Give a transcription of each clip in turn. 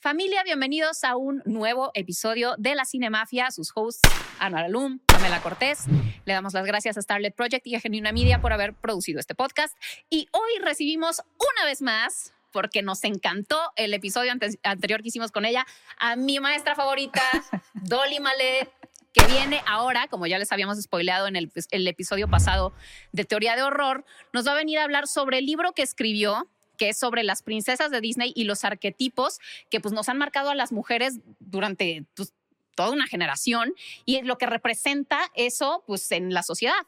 Familia, bienvenidos a un nuevo episodio de La Cinemafia. Sus hosts, Ana Alum, Pamela Cortés. Le damos las gracias a Starlet Project y a Genuina Media por haber producido este podcast. Y hoy recibimos una vez más, porque nos encantó el episodio ante- anterior que hicimos con ella, a mi maestra favorita, Dolly Malet, que viene ahora, como ya les habíamos spoileado en el, el episodio pasado de Teoría de Horror, nos va a venir a hablar sobre el libro que escribió que es sobre las princesas de Disney y los arquetipos que pues nos han marcado a las mujeres durante pues, toda una generación y lo que representa eso pues en la sociedad.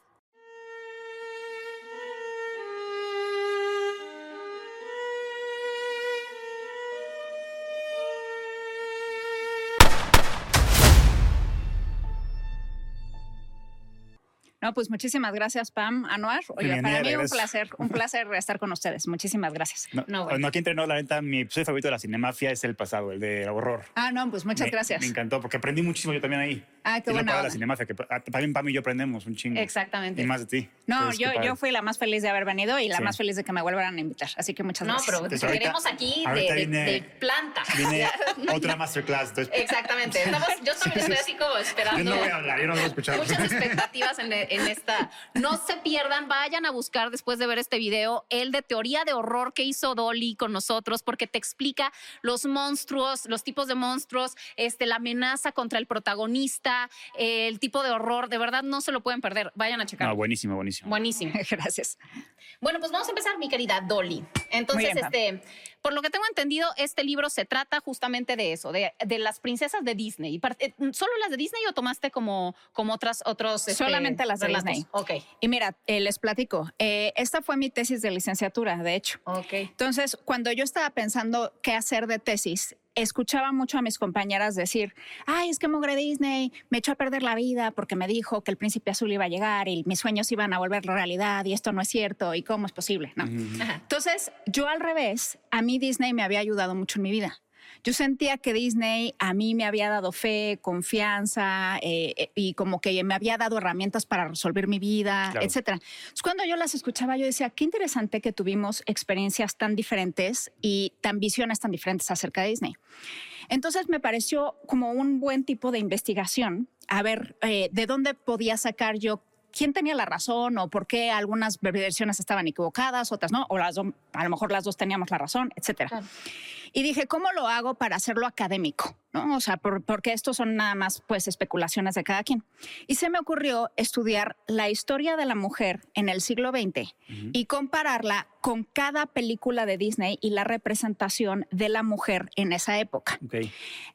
No, pues muchísimas gracias, Pam, Anuar. Oye, Bien, para mí un placer, un placer estar con ustedes. Muchísimas gracias. No, No, no, bueno. aquí entre nos, la neta, mi episodio favorito de la Cinemafia es el pasado, el de horror. Ah, no, pues muchas Me- gracias. Me encantó porque aprendí muchísimo yo también ahí. Ah, qué onda. la Cinemafia, que también Pam y yo aprendemos un chingo. Exactamente. Y más de ti. No, Entonces, yo, yo fui la más feliz de haber venido y la Sí. más feliz de que me vuelvan a invitar. Así que muchas No, gracias. pero te queremos aquí de, ahorita de- viene- de planta. Viene otra masterclass. Entonces, Exactamente. Estamos- yo también estoy así como esperando. yo no voy a hablar, yo no voy a escuchar. Muchas expectativas en, en esta. No se pierdan, vayan a buscar después de ver este video el de teoría de horror que hizo Dolly con nosotros, porque te explica los monstruos, los tipos de monstruos, este, la amenaza contra el protagonista, el tipo de horror. De verdad, no se lo pueden perder. Vayan a checar. No, buenísimo, buenísimo. Buenísimo. Gracias. Bueno, pues vamos a empezar, mi querida Dolly. Entonces, Muy bien, Pam. este, por lo que tengo entendido, este libro se trata justamente de eso, de, de las princesas de Disney. Y parte- ¿Solo las de Disney o tomaste como, como otras, otros? este, Solamente las de relatos? Disney. Ok, Y mira, eh, les platico. eh, esta fue mi tesis de licenciatura, de hecho. ok. Entonces, cuando yo estaba pensando qué hacer de tesis, escuchaba mucho a mis compañeras decir, ay, es que Mogre Disney me echó a perder la vida porque me dijo que el príncipe azul iba a llegar y mis sueños iban a volver realidad y esto no es cierto y cómo es posible, ¿no? Entonces, yo al revés, a mí Disney me había ayudado mucho en mi vida. Yo sentía que Disney a mí me había dado fe, confianza eh, eh, y como que me había dado herramientas para resolver mi vida, Claro. etcétera. Entonces, cuando yo las escuchaba, yo decía, qué interesante que tuvimos experiencias tan diferentes y tan visiones tan diferentes acerca de Disney. Entonces me pareció como un buen tipo de investigación, a ver eh, de dónde podía sacar yo quién tenía la razón o por qué algunas versiones estaban equivocadas, otras no, o las do- a lo mejor las dos teníamos la razón, etcétera. Claro. Y dije, ¿cómo lo hago para hacerlo académico? ¿No? O sea, por- porque estos son nada más pues especulaciones de cada quien. Y se me ocurrió estudiar la historia de la mujer en el siglo XX y compararla con cada película de Disney y la representación de la mujer en esa época. Ok.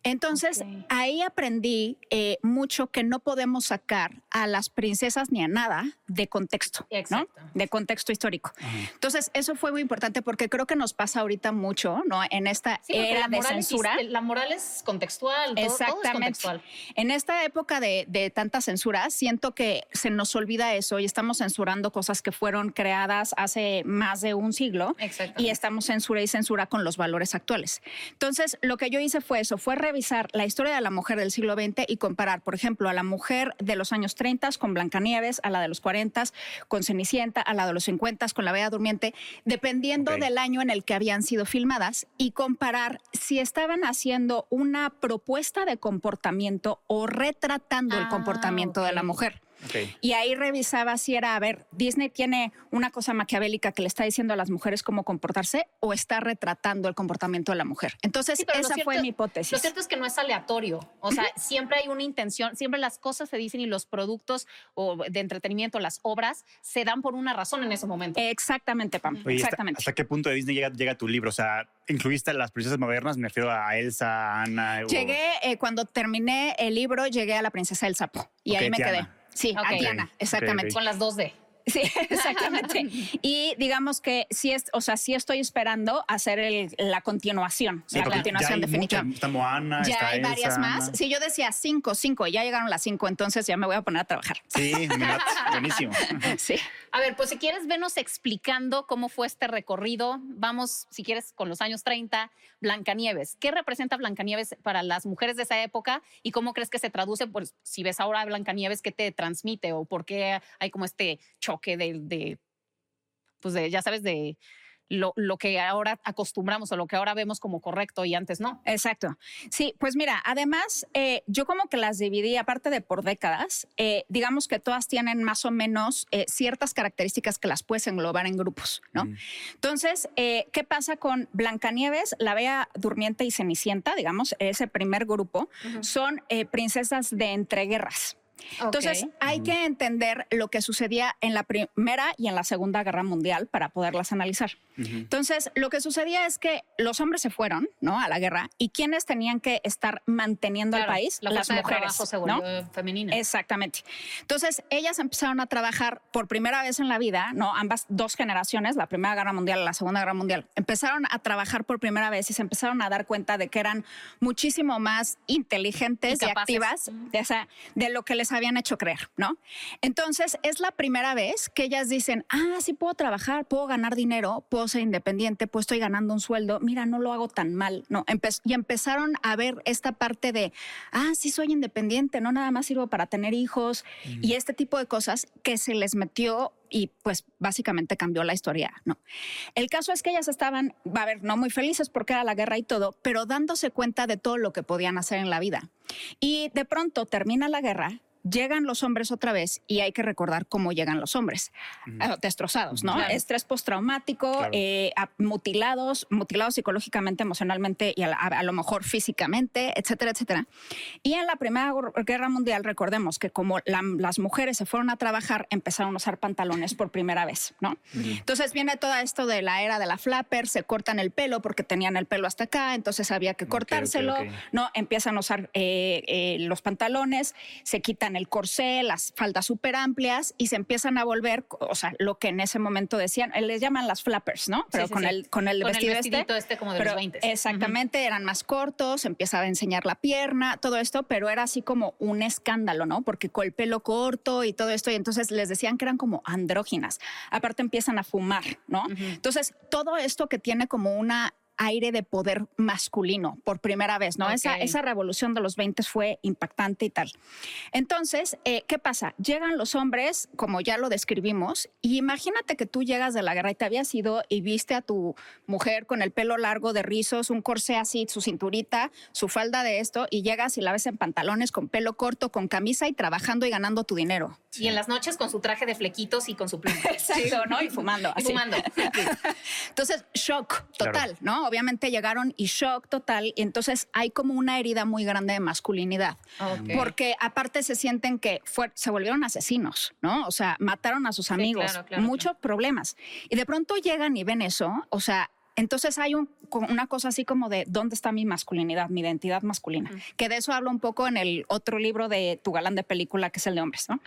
Entonces, Ok. ahí aprendí eh, mucho que no podemos sacar a las princesas ni a nada de contexto, ¿no? De contexto histórico. Ajá. Entonces, eso fue muy importante porque creo que nos pasa ahorita mucho, ¿no? En esta Sí, porque era la de moral, es, censura. la moral es contextual. todo- Todo, es Exactamente. contextual. En esta época de, de tanta censura, siento que se nos olvida eso y estamos censurando cosas que fueron creadas hace más de un siglo y estamos censura y censura con los valores actuales. Entonces, lo que yo hice fue eso, fue revisar la historia de la mujer del siglo XX y comparar, por ejemplo, a la mujer de los años 30 con Blancanieves, a la de los 40 con Cenicienta, a la de los 50 con La Bella Durmiente, dependiendo del año en el que habían sido filmadas y comparar si estaban haciendo una propuesta de comportamiento o retratando el Ah, comportamiento de la mujer. Y ahí revisaba si era, a ver, Disney tiene una cosa maquiavélica que le está diciendo a las mujeres cómo comportarse o está retratando el comportamiento de la mujer. Entonces, Sí, esa fue mi hipótesis. Lo cierto es que no es aleatorio. O sea, siempre hay una intención, siempre las cosas se dicen y los productos o de entretenimiento, las obras, se dan por una razón en ese momento. Exactamente, Pam. Oye, ¿hasta- Exactamente. ¿hasta, qué punto de Disney llega, llega tu libro? O sea, ¿incluiste a las princesas modernas? Me refiero a Elsa, a Ana. o- Llegué, eh, cuando terminé el libro, llegué a la princesa del sapo y ahí me Tiana. quedé. Sí, Ok. a Diana, Ok, exactamente. ok. Con las dos D. Sí, exactamente. y digamos que sí es, o sea, sí estoy esperando hacer el- la continuación, Sí, la continuación ya hay definitiva. está Moana, ya está hay Elsa, varias más. Si yo decía cinco, cinco, ya llegaron las cinco, entonces ya me voy a poner a trabajar. Sí, buenísimo. Sí. A ver, pues si quieres, venos explicando cómo fue este recorrido. Vamos, si quieres, con los años 30, Blancanieves. ¿Qué representa Blancanieves para las mujeres de esa época y cómo crees que se traduce? Pues si ves ahora a Blancanieves, ¿qué te transmite o por qué hay como este choque de, de pues de, ya sabes, de lo, lo, que ahora acostumbramos o lo que ahora vemos como correcto y antes no. Exacto. Sí, pues mira, además eh, yo como que las dividí, aparte de por décadas, eh, digamos que todas tienen más o menos eh, ciertas características que las puedes englobar en grupos, ¿no? Mm. Entonces, ¿qué pasa con Blancanieves, La Bella Durmiente y Cenicienta, digamos, ese primer grupo? Son princesas de entreguerras. Entonces, hay que entender lo que sucedía en la Primera y en la Segunda Guerra Mundial para poderlas analizar. Entonces, lo que sucedía es que los hombres se fueron, ¿no? A la guerra y quienes tenían que estar manteniendo el país, las mujeres, se volvió femenina. Exactamente. Entonces, ellas empezaron a trabajar por primera vez en la vida, ¿no? Ambas dos generaciones, la Primera Guerra Mundial y la Segunda Guerra Mundial, empezaron a trabajar por primera vez y se empezaron a dar cuenta de que eran muchísimo más inteligentes y, activas de, de lo que les habían hecho creer, ¿no? Entonces, es la primera vez que ellas dicen, ah, sí puedo trabajar, puedo ganar dinero, puedo ser independiente, pues estoy ganando un sueldo, mira, no lo hago tan mal, ¿no? y empezaron a ver esta parte de, ah, sí soy independiente, no nada más sirvo para tener hijos y este tipo de cosas que se les metió y pues básicamente cambió la historia, ¿no? El caso es que ellas estaban, va a ver, no muy felices porque era la guerra y todo, pero dándose cuenta de todo lo que podían hacer en la vida. Y de pronto termina la guerra llegan los hombres otra vez y hay que recordar cómo llegan los hombres, ah, destrozados, ¿no? Estrés postraumático, eh, mutilados, mutilados psicológicamente, emocionalmente y a, lo mejor físicamente, etcétera, etcétera. Y en la Primera Guerra Mundial, recordemos que como las mujeres se fueron a trabajar, empezaron a usar pantalones por primera vez, ¿no? Entonces viene todo esto de la era de la flapper, se cortan el pelo porque tenían el pelo hasta acá, entonces había que cortárselo, ¿no? Empiezan a usar eh, eh, los pantalones, se quitan el corsé, las faldas súper amplias y se empiezan a volver, o sea, lo que en ese momento decían, eh, les llaman las flappers, ¿no? Pero con, El, con el vestido este, este como de los 20. Exactamente, eran más cortos, empezaba a enseñar la pierna, todo esto, pero era así como un escándalo, ¿no? Porque con el pelo corto y todo esto, y entonces les decían que eran como andróginas. Aparte empiezan a fumar, ¿no? Entonces, todo esto que tiene como una aire de poder masculino por primera vez, ¿no? Esa, esa revolución de los 20 fue impactante y tal. Entonces, eh, ¿qué pasa? Llegan los hombres, como ya lo describimos, y imagínate que tú llegas de la guerra y te habías ido y viste a tu mujer con el pelo largo de rizos, un corsé así, su cinturita, su falda de esto, y llegas y la ves en pantalones, con pelo corto, con camisa y trabajando y ganando tu dinero. Y en las noches con su traje de flequitos y con su pluma. Exacto, ¿no? Y fumando. Y fumando. Entonces, shock total, ¿no? obviamente llegaron y shock total, y entonces hay como una herida muy grande de masculinidad, porque aparte se sienten que se volvieron asesinos, ¿no? O sea, mataron a sus amigos, muchos problemas. Y de pronto llegan y ven eso, o sea, entonces hay una cosa así como de dónde está mi masculinidad, mi identidad masculina, que de eso hablo un poco en el otro libro de Tu galán de película, que es el de hombres, ¿no?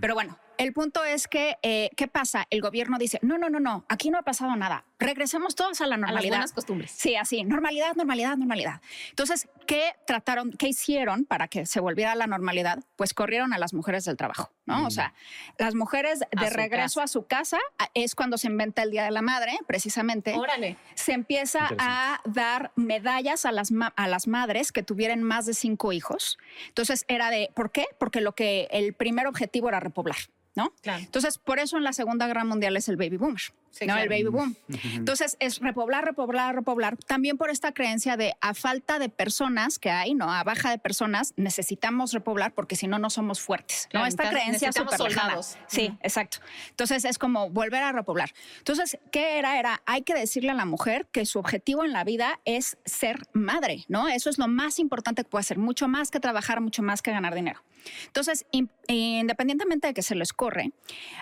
Pero bueno, el punto es que, eh, ¿qué pasa? El gobierno dice, no, no, no, no, aquí no ha pasado nada. Regresemos todos a la normalidad. A las costumbres. Sí, así, normalidad, normalidad, normalidad. Entonces, ¿qué trataron, qué hicieron para que se volviera a la normalidad? Pues corrieron a las mujeres del trabajo, ¿no? O sea, las mujeres de regreso a su casa es cuando se inventa el Día de la Madre, precisamente. Órale. Se empieza a dar medallas a las, a las madres que tuvieran más de cinco hijos. Entonces, era de, ¿por qué? Porque lo que el primer objetivo era repoblar. ¿No? Entonces, por eso en la Segunda Guerra Mundial es el baby boomer, ¿no? El baby boom. Entonces, es repoblar, repoblar, repoblar, también por esta creencia de a falta de personas que hay, ¿no? A baja de personas, necesitamos repoblar porque si no, no somos fuertes, ¿no? Esta creencia súper soldados. Sí, exacto. Entonces, es como volver a repoblar. Entonces, ¿qué era? Era, hay que decirle a la mujer que su objetivo en la vida es ser madre, ¿no? Eso es lo más importante que puede hacer, mucho más que trabajar, mucho más que ganar dinero. Entonces, independientemente de que se les corre,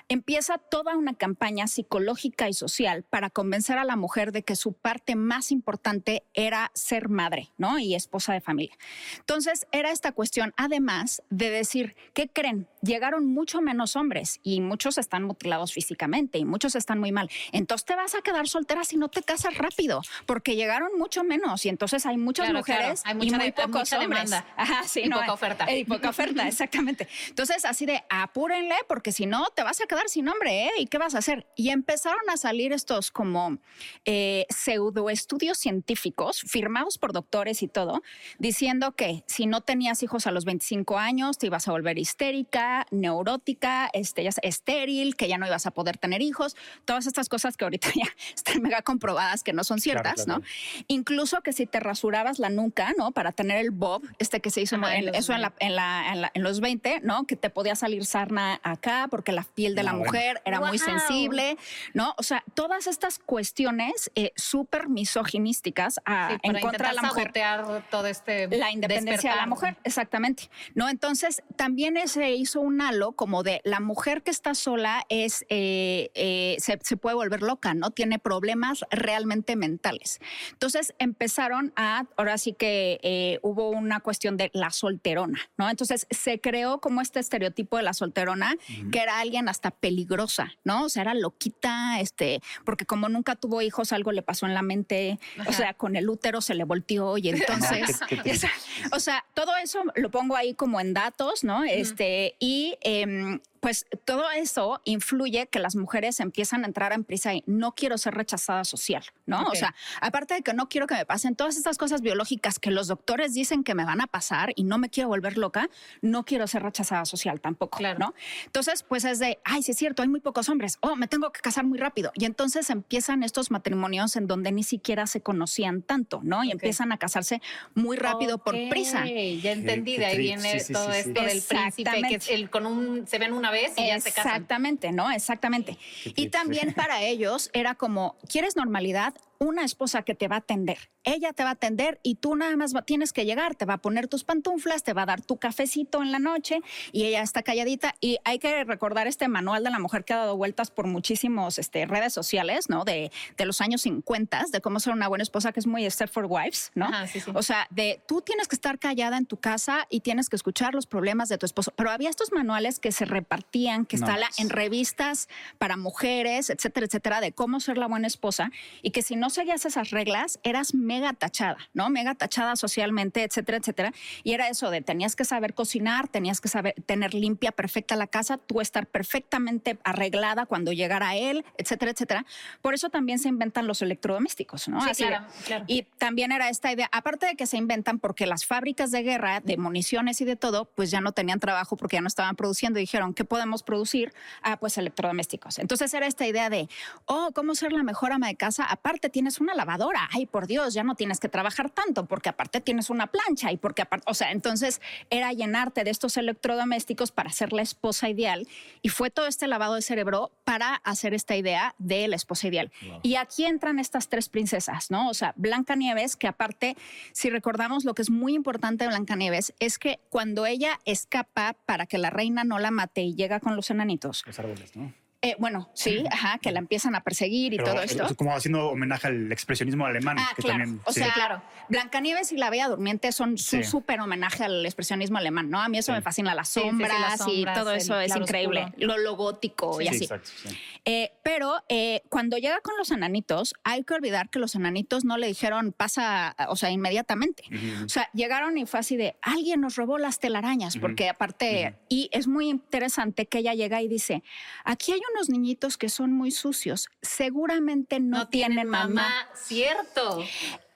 empieza toda una campaña psicológica y social para convencer a la mujer de que su parte más importante era ser madre, ¿no? Y esposa de familia. Entonces, era esta cuestión, además de decir, ¿qué creen? Llegaron mucho menos hombres y muchos están mutilados físicamente y muchos están muy mal. Entonces, te vas a quedar soltera si no te casas rápido, porque llegaron mucho menos y entonces hay muchas mujeres y muy pocos hombres. Demanda. Ajá, sí, y poca oferta. Y poca oferta, exactamente. Entonces, así de apúrenle, porque si no, te vas a quedar sin hombre, ¿eh? ¿Y qué vas a hacer? Y empezaron a salir estos como eh, pseudo estudios científicos firmados por doctores y todo, diciendo que si no tenías hijos a los 25 años te ibas a volver histérica, neurótica, este, estéril, que ya no ibas a poder tener hijos, todas estas cosas que ahorita ya están mega comprobadas que no son ciertas, claro. ¿no? Incluso que si te rasurabas la nuca, ¿no? Para tener el bob, este que se hizo Ajá, en- en eso en, la- en la- en la- en los 20, ¿no? Que te podía salir sarna acá porque la piel de la mujer era muy sensible, ¿no? O sea, todas estas cuestiones eh, súper misoginísticas a- Sí, en para contra de la intentar mujer todo este la independencia de la mujer, exactamente. No, entonces también se hizo un halo como de la mujer que está sola es eh, eh, se, se puede volver loca, no tiene problemas realmente mentales. Entonces empezaron a, ahora sí que eh, hubo una cuestión de la solterona, ¿no? Entonces se creó como este estereotipo de la solterona que era alguien hasta peligrosa, ¿no? O sea, era loquita, este, porque como nunca tuvo hijos, algo le pasó en la mente, o sea, con el útero se le volteó y entonces, qué- qué o sea, o sea, todo eso lo pongo ahí como en datos, ¿no? Este, y em, pues todo eso influye que las mujeres empiezan a entrar en prisa y no quiero ser rechazada social, ¿no? O sea, aparte de que no quiero que me pasen todas estas cosas biológicas que los doctores dicen que me van a pasar y no me quiero volver loca, no quiero ser rechazada social tampoco, Claro. ¿no? Entonces, pues es de, ay, sí es cierto, hay muy pocos hombres, oh, me tengo que casar muy rápido. Y entonces empiezan estos matrimonios en donde ni siquiera se conocían tanto, ¿no? Y empiezan a casarse muy rápido por prisa. Ya entendí, de ahí viene Sí, sí, todo sí, sí. esto del príncipe, que el con un, se ven una vez y ya se casan. Exactamente, ¿no? Exactamente. Y también para ellos era como, ¿quieres normalidad? Una esposa que te va a atender. Ella te va a atender y tú nada más va- tienes que llegar, te va a poner tus pantuflas, te va a dar tu cafecito en la noche y ella está calladita. Y hay que recordar este manual de la mujer que ha dado vueltas por muchísimos este, redes sociales, ¿no? De, de los años 50, de cómo ser una buena esposa, que es muy Stepford Wives, ¿no? Ajá, sí, sí. O sea, de tú tienes que estar callada en tu casa y tienes que escuchar los problemas de tu esposo. Pero había estos manuales que se repartían, que No en revistas para mujeres, etcétera, etcétera, de cómo ser la buena esposa y que si no seguías esas reglas eras mega tachada, ¿no? Mega tachada socialmente, etcétera, etcétera. Y era eso de tenías que saber cocinar, tenías que saber tener limpia, perfecta la casa, tú estar perfectamente arreglada cuando llegara él, etcétera, etcétera. Por eso también se inventan los electrodomésticos, ¿no? Sí, Así claro, claro. y también era esta idea, aparte de que se inventan porque las fábricas de guerra, de municiones y de todo, pues ya no tenían trabajo porque ya no estaban produciendo. Dijeron, ¿qué podemos producir? Ah, pues electrodomésticos. Entonces era esta idea de, oh, ¿cómo ser la mejor ama de casa? Aparte tienes una lavadora. Ay, por Dios, ya no tienes que trabajar tanto porque aparte tienes una plancha y porque aparte, o sea, entonces era llenarte de estos electrodomésticos para ser la esposa ideal. Y fue todo este lavado de cerebro para hacer esta idea de la esposa ideal. Y aquí entran estas tres princesas, ¿no? O sea, Blancanieves, que aparte, si recordamos lo que es muy importante de Blancanieves, es que cuando ella escapa para que la reina no la mate y llega con los enanitos, Los árboles, ¿no? Eh, bueno, sí, ajá, que la empiezan a perseguir y Pero, todo esto. Como haciendo homenaje al expresionismo alemán. Ah, que claro. también, o sí. sea, claro. Blancanieves y la Bella Durmiente son Sí. un súper homenaje al expresionismo alemán, ¿no? A mí eso Sí. me fascina, las Sí, sí, sí, sombras, y todo eso es claro increíble. oscuro. Lo, lo gótico y Sí, así. exacto. sí. Eh, pero eh, cuando llega con los enanitos, hay que olvidar que los enanitos no le dijeron pasa, o sea, inmediatamente. O sea, llegaron y fue así de alguien nos robó las telarañas, porque aparte, y es muy interesante que ella llega y dice: aquí hay unos niñitos que son muy sucios, seguramente no, tienen mamá. Cierto.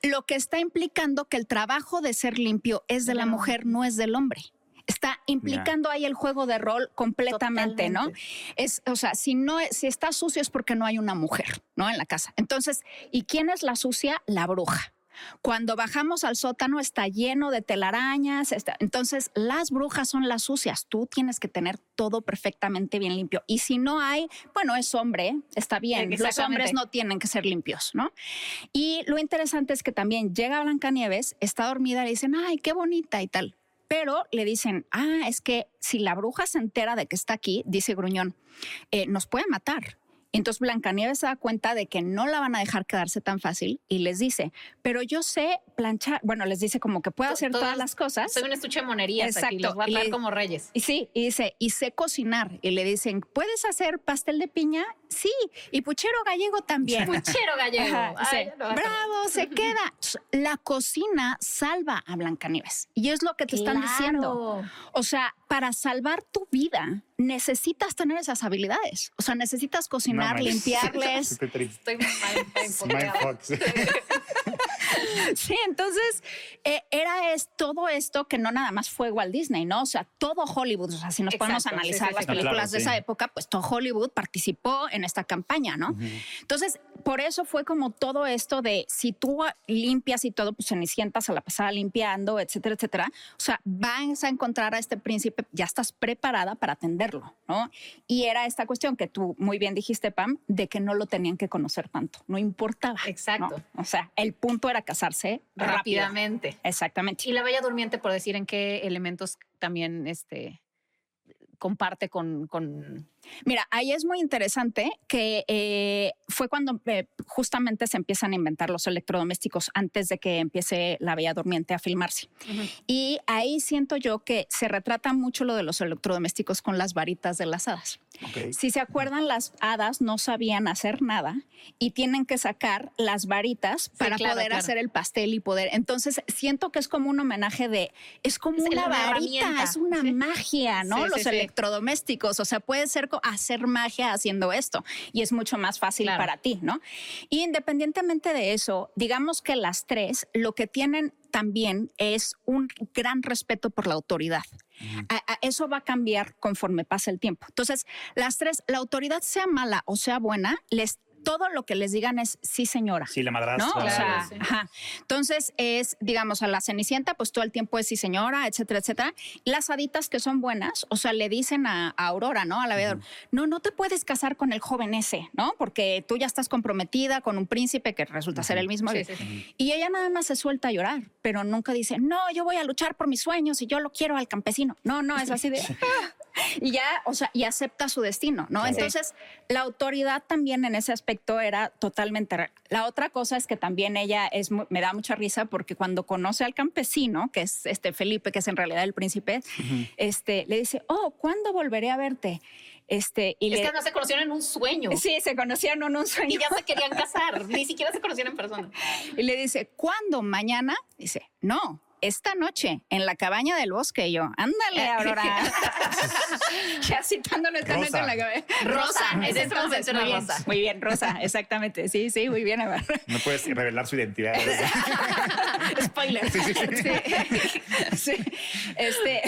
Lo que está implicando que el trabajo de ser limpio es de la mujer, no es del hombre. Está implicando ahí el juego de rol completamente, ¿no? Es, o sea, si no, si está sucio es porque no hay una mujer, ¿no? En la casa. Entonces, ¿y quién es la sucia? La bruja. Cuando bajamos al sótano está lleno de telarañas. está- entonces, las brujas son las sucias. Tú tienes que tener todo perfectamente bien limpio. Y si no hay, bueno, es hombre, está bien. Los hombres no tienen que ser limpios, ¿no? Y lo interesante es que también llega Blancanieves, está dormida, le dicen, ay, qué bonita y tal. Pero le dicen, ah, es que si la bruja se entera de que está aquí, dice Gruñón, eh, nos puede matar. Entonces Blancanieves se da cuenta de que no la van a dejar quedarse tan fácil y les dice, pero yo sé planchar, bueno, les dice como que puedo hacer todas- todas las cosas. Soy un estuche de monerías aquí, Exacto. los voy a le- como reyes. Y sí, y dice, y sé cocinar. Y le dicen, ¿puedes hacer pastel de piña? Sí, y puchero gallego también. Puchero gallego. Ajá, Ay, sí. ya lo vas a Bravo, se queda. La cocina salva a Blancanieves. Y es lo que te están diciendo. O sea, para salvar tu vida necesitas tener esas habilidades. O sea, necesitas cocinar, No, limpiarles. Estoy mal enfocada. Mindfuck, sí. Sí, entonces era es todo esto que no nada más fue Walt Disney, ¿no? O sea, todo Hollywood, o sea, si nos podemos Exacto, analizar sí, las sí. películas Claro, de sí. esa época, pues todo Hollywood participó en esta campaña, ¿no? Entonces, por eso fue como todo esto de si tú limpias y todo, pues Cenicienta se la pasaba limpiando, etcétera, etcétera. O sea, vas a encontrar a este príncipe, ya estás preparada para atenderlo, ¿no? Y era esta cuestión que tú muy bien dijiste, Pam, de que no lo tenían que conocer tanto, no importaba. ¿no? Exacto. O sea, el punto era casarse. Rápidamente. Exactamente. Y la Bella Durmiente, por decir en qué elementos también este, comparte con, con Mira, ahí es muy interesante que eh, fue cuando eh, justamente se empiezan a inventar los electrodomésticos antes de que empiece la Bella Durmiente a filmarse. Y ahí siento yo que se retrata mucho lo de los electrodomésticos con las varitas de las hadas. Ok. Si se acuerdan, las hadas no sabían hacer nada y tienen que sacar las varitas para claro, poder claro. hacer el pastel y poder. Entonces, siento que es como un homenaje de, es como Es una una varita, es una Sí. magia, ¿no? Sí, sí, Los sí. electrodomésticos, o sea, puede ser hacer magia haciendo esto y es mucho más fácil Claro. para ti, ¿no? Y independientemente de eso, digamos que las tres lo que tienen también es un gran respeto por la autoridad. A- a- eso va a cambiar conforme pasa el tiempo. Entonces, las tres, la autoridad sea mala o sea buena, les todo lo que les digan es sí, señora. Sí, la madrastra. ¿no? O sea, sí. ajá. Entonces es, digamos, a la Cenicienta, pues todo el tiempo es sí señora, etcétera, etcétera. Las haditas que son buenas, o sea, le dicen a, a Aurora, ¿no? A la Bella, no, no te puedes casar con el joven ese, ¿no? Porque tú ya estás comprometida con un príncipe que resulta ser el mismo. Sí, sí, sí. Y ella nada más se suelta a llorar, pero nunca dice, no, yo voy a luchar por mis sueños y yo lo quiero al campesino. No, no, es así de... "Ah". Y ya, o sea, y acepta su destino, ¿no? Claro. Entonces, la autoridad también en ese aspecto era totalmente... re- La otra cosa es que también ella es, me da mucha risa porque cuando conoce al campesino, que es este Felipe, que es en realidad el príncipe, este, le dice, oh, ¿cuándo volveré a verte? Este, y Es le- que no se conocieron en un sueño. Sí, se conocían en un sueño. Y ya se querían casar. Ni siquiera se conocieron en persona. Y le dice, ¿cuándo? ¿Mañana? Dice, no, esta noche, en la cabaña del bosque. Y yo, ándale, Aurora. ya citándolo esta Rosa. noche en la cabaña. Rosa, en ese entonces, muy bien, Rosa. Muy bien, Rosa, exactamente. Sí, sí, muy bien, Aurora. No puedes revelar su identidad. Spoiler. Sí, Sí. Este,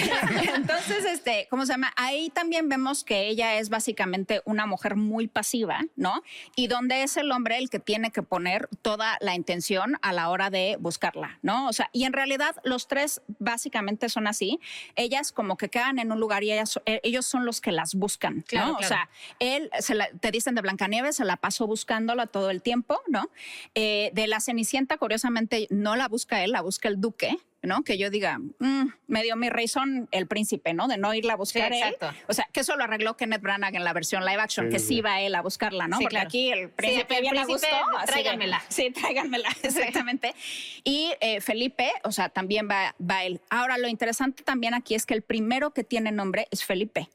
entonces, este, ¿cómo se llama? Ahí también vemos que ella es básicamente una mujer muy pasiva, ¿no? Y donde es el hombre el que tiene que poner toda la intención a la hora de buscarla, ¿no? O sea, y en realidad los tres básicamente son así. Ellas como que quedan en un lugar y ellas, eh, ellos son los que las buscan, Claro, ¿no? claro. O sea, él, se la- te dicen de Blancanieves, se la pasó buscándola todo el tiempo, ¿no? Eh, de la Cenicienta, curiosamente, no la busca él, la busca el duque. ¿No? Que yo diga, mm, me dio mi razón el príncipe, ¿no? De no irla a buscar Sí, él. exacto. O sea, que eso lo arregló Kenneth Branagh en la versión live action, Sí, que sí, va él a buscarla, ¿no? Sí, Porque claro. aquí el príncipe el bien a gusto. tráiganmela. Sí, tráiganmela, exactamente. Y eh, Felipe, o sea, también va, va él. Ahora, lo interesante también aquí es que el primero que tiene nombre es Felipe.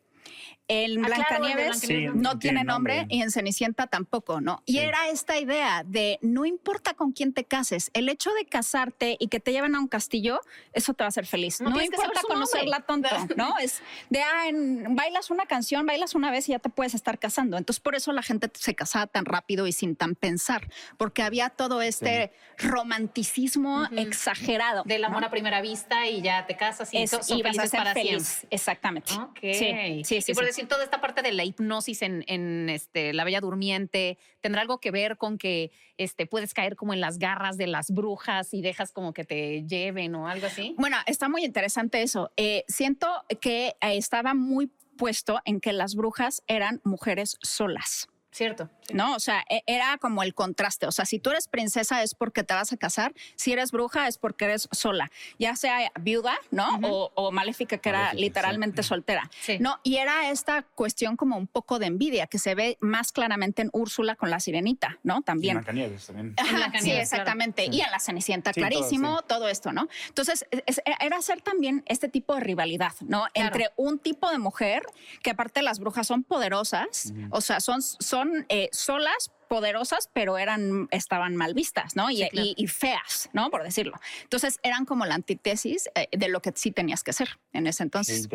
Ah, el de Blancanieves Blancanieves Sí, no no tiene nombre, nombre. y en Cenicienta tampoco, ¿no? Y Sí. era esta idea de no importa con quién te cases, el hecho de casarte y que te lleven a un castillo, eso te va a hacer feliz. No No, importa conocerla tonto, ¿no? Es de, ah, en- bailas una canción, bailas una vez y ya te puedes estar casando. Entonces, por eso la gente se casaba tan rápido y sin tan pensar, porque había todo este romanticismo exagerado. Del amor ¿no? a primera vista y ya te casas y Es- y vas a ser para feliz. siempre. Exactamente. Ok. Sí, sí, sí. y por sí. Decir toda esta parte de la hipnosis en, este, La Bella Durmiente, ¿tendrá algo que ver con que este, puedes caer como en las garras de las brujas y dejas como que te lleven o algo así? Bueno, está muy interesante eso. Eh, siento que eh, estaba muy puesto en que las brujas eran mujeres solas. Cierto. sí. ¿no? O sea, e- era como el contraste. O sea, si tú eres princesa es porque te vas a casar, si eres bruja es porque eres sola, ya sea viuda, ¿no? Ujú. o, o maléfica, que era literalmente sí. soltera. Sí. No, y era esta cuestión como un poco de envidia que se ve más claramente en Úrsula con la sirenita, ¿no? Y También. Blancanieves también. Ajá, sí, claro. exactamente. Y en la Cenicienta, Sí, todo, clarísimo, sí. todo, esto, ¿no? Entonces, es- es- era hacer también este tipo de rivalidad, ¿no? Claro. Entre un tipo de mujer, que aparte las brujas son poderosas, o sea, son, son son eh, solas, poderosas, pero eran, estaban mal vistas, ¿no? Y, Sí, claro. y- y feas, ¿no? Por decirlo. Entonces eran como la antítesis eh, de lo que sí tenías que hacer en ese entonces.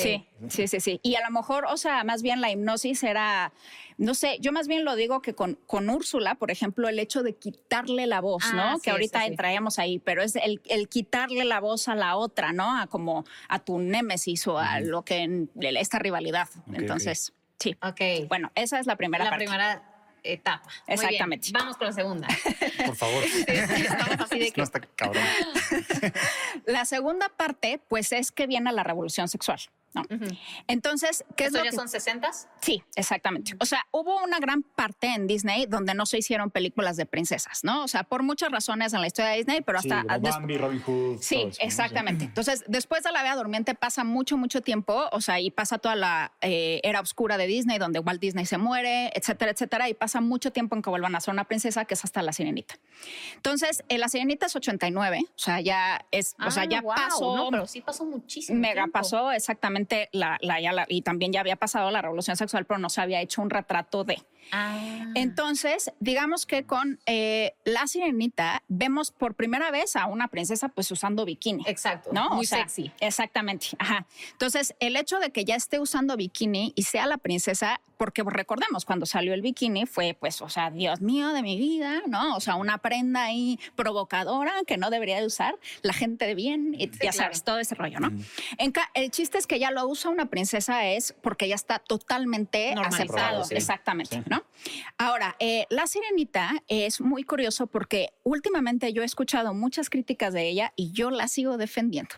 Sí, sí, sí, sí. Y a lo mejor, o sea, más bien la hipnosis era, no sé, yo más bien lo digo que con, con Úrsula, por ejemplo, el hecho de quitarle la voz, Ah, ¿no? sí, que ahorita sí, sí. entraríamos ahí, pero es el, el quitarle la voz a la otra, ¿no? A como a tu némesis o a lo que, en- esta rivalidad. Entonces, sí. Ok. Bueno, esa es la primera la parte. primera etapa. Muy bien. Exactamente. Vamos con la segunda. Por favor. Estamos así de que No está cabrón. La segunda parte, pues, es que viene la revolución sexual. ¿No? Entonces, ¿qué es ¿Estos lo ya que son 60 Sí, exactamente. O sea, hubo una gran parte en Disney donde no se hicieron películas de princesas, ¿no? O sea, por muchas razones en la historia de Disney, pero Sí, hasta... como des- Bambi, Robin Hood. Sí, todo eso, ¿no? exactamente. Entonces, después de la Bella Durmiente pasa mucho, mucho tiempo, o sea, y pasa toda la eh, era oscura de Disney, donde Walt Disney se muere, etcétera, etcétera, y pasa mucho tiempo en que vuelvan a ser una princesa, que es hasta la Sirenita. Entonces, eh, la Sirenita es 89, o sea, ya es, o sea, ya Ah, guau, pasó, No, pero sí pasó muchísimo. mega tiempo. pasó exactamente la, la, ya la- y también ya había pasado la revolución sexual, pero no se había hecho un retrato de. Ah. Entonces, digamos que con eh, la sirenita vemos por primera vez a una princesa pues usando bikini. Exacto. ¿no? Muy O sea, sexy. Exactamente. Ajá. Entonces, el hecho de que ya esté usando bikini y sea la princesa, porque recordemos, cuando salió el bikini fue, pues, o sea, Dios mío de mi vida, ¿no? O sea, una prenda ahí provocadora que no debería de usar la gente de bien, y ya claro. sabes, todo ese rollo, ¿no? En ca- el chiste es que ya lo usa una princesa es porque ya está totalmente aceptado. sí. Exactamente, Sí. ¿no? Ahora, eh, la sirenita es muy curioso porque últimamente yo he escuchado muchas críticas de ella y yo la sigo defendiendo.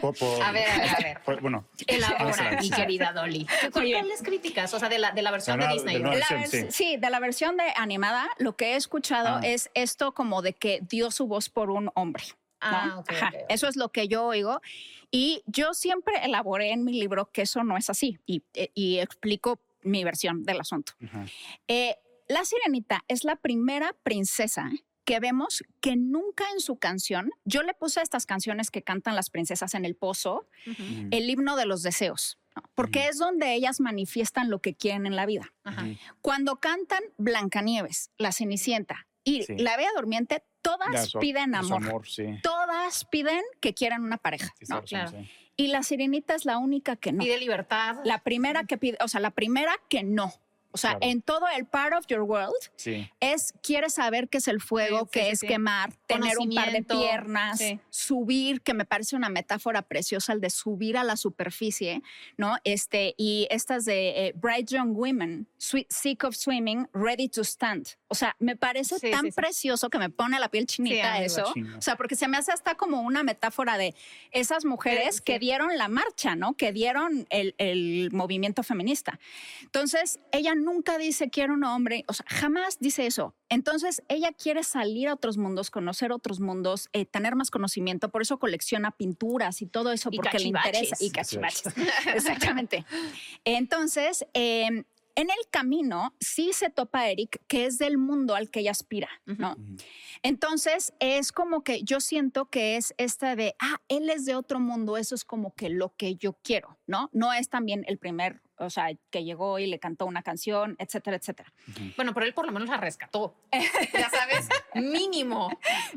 Por- por- A ver, a ver, a ver. por- bueno. Elabora, Sí. mi querida Dolly. ¿Cuál- Oye. ¿Cuáles críticas? O sea, de la, de la versión De de la- Disney. de la- La versión, vers- sí. sí, de la versión de animada, lo que he escuchado Ah. es esto como de que dio su voz por un hombre. ¿no? Ah, ok, Ajá, ok, ok. Eso es lo que yo oigo. Y yo siempre elaboré en mi libro que eso no es así y, eh, y explico mi versión del asunto. Eh, la sirenita es la primera princesa que vemos que nunca en su canción, yo le puse estas canciones que cantan las princesas en el pozo, el himno de los deseos, ¿no? porque es donde ellas manifiestan lo que quieren en la vida. Cuando cantan Blancanieves, La Cenicienta y Sí. La Bella Durmiente, todas Ya, su- piden amor. sí. Todas piden que quieren una pareja. Sí, ¿no? Claro. Y la sirenita es la única que no. Pide libertad. La primera que pide, o sea, la primera que no. O sea, Claro. en todo el part of your world Sí. es, quiere saber qué es el fuego, Sí, qué sí, es sí. quemar, tener un par de piernas, sí. subir, que me parece una metáfora preciosa, el de subir a la superficie, ¿no? Este, y estas de eh, Bright Young Women, sweet, Sick of Swimming, Ready to Stand. O sea, me parece Sí, tan sí, sí. precioso que me pone la piel chinita eso. O sea, porque se me hace hasta como una metáfora de esas mujeres Sí. que dieron la marcha, ¿no? Que dieron el, el movimiento feminista. Entonces, ella nunca dice quiero un hombre, o sea, jamás dice eso. Entonces, ella quiere salir a otros mundos, conocer otros mundos, eh, tener más conocimiento, por eso colecciona pinturas y todo eso, Y porque le interesa. Y cachivaches. Exactamente. Entonces, eh, en el camino sí se topa Eric, que es del mundo al que ella aspira, ¿no? Entonces es como que yo siento que es esta de, ah, él es de otro mundo, eso es como que lo que yo quiero, ¿no? No es también el primer, o sea, que llegó y le cantó una canción, etcétera, etcétera. Bueno, pero él por lo menos la rescató. ya sabes, mínimo.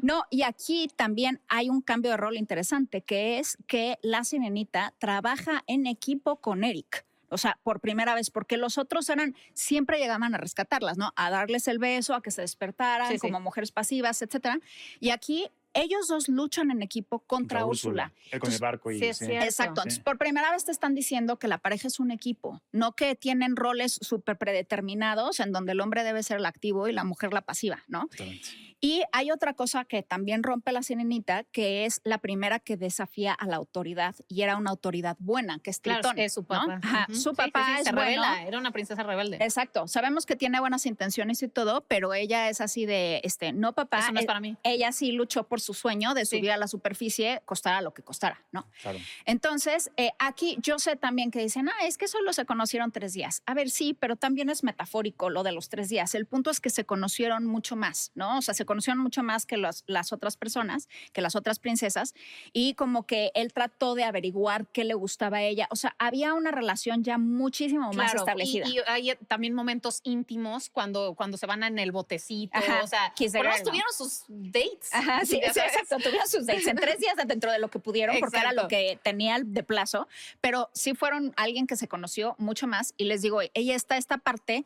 No, y aquí también hay un cambio de rol interesante, que es que la sirenita trabaja en equipo con Eric. O sea, por primera vez, porque los otros eran, siempre llegaban a rescatarlas, ¿no? A darles el beso, a que se despertaran Sí, sí. como mujeres pasivas, etcétera. Y aquí ellos dos luchan en equipo contra Úrsula. Con el barco y sí, sí. Exacto. Sí. Entonces, por primera vez te están diciendo que la pareja es un equipo, no que tienen roles súper predeterminados en donde el hombre debe ser el activo y la mujer la pasiva, ¿no? Exactamente. Y hay otra cosa que también rompe la sirenita, que es la primera que desafía a la autoridad y era una autoridad buena, que es Claro, Tritón. es su ¿no? papá. Ajá, Ujú. Su papá sí, sí, es se bueno. revela, era una princesa rebelde. Exacto. Sabemos que tiene buenas intenciones y todo, pero ella es así de, este, no papá. Eso no es eh, para mí. Ella sí luchó por su sueño de Sí. subir a la superficie, costara lo que costara, ¿no? Claro. Entonces, eh, aquí yo sé también que dicen, ah, es que solo se conocieron tres días. A ver, sí, pero también es metafórico lo de los tres días. El punto es que se conocieron mucho más, ¿no? O sea, se conocieron mucho más que los- las otras personas, que las otras princesas, y como que él trató de averiguar qué le gustaba a ella. O sea, había una relación ya muchísimo más Claro, establecida. Y, y hay también momentos íntimos cuando, cuando se van en el botecito. Ajá, O sea, kiss the por lo girl, menos ¿no? tuvieron sus dates. Ajá, sí, exacto. Tuvieron sus dates en tres días dentro de lo que pudieron, porque era lo Exacto. que tenía de plazo. Pero sí fueron alguien que se conoció mucho más. Y les digo, ella está esta parte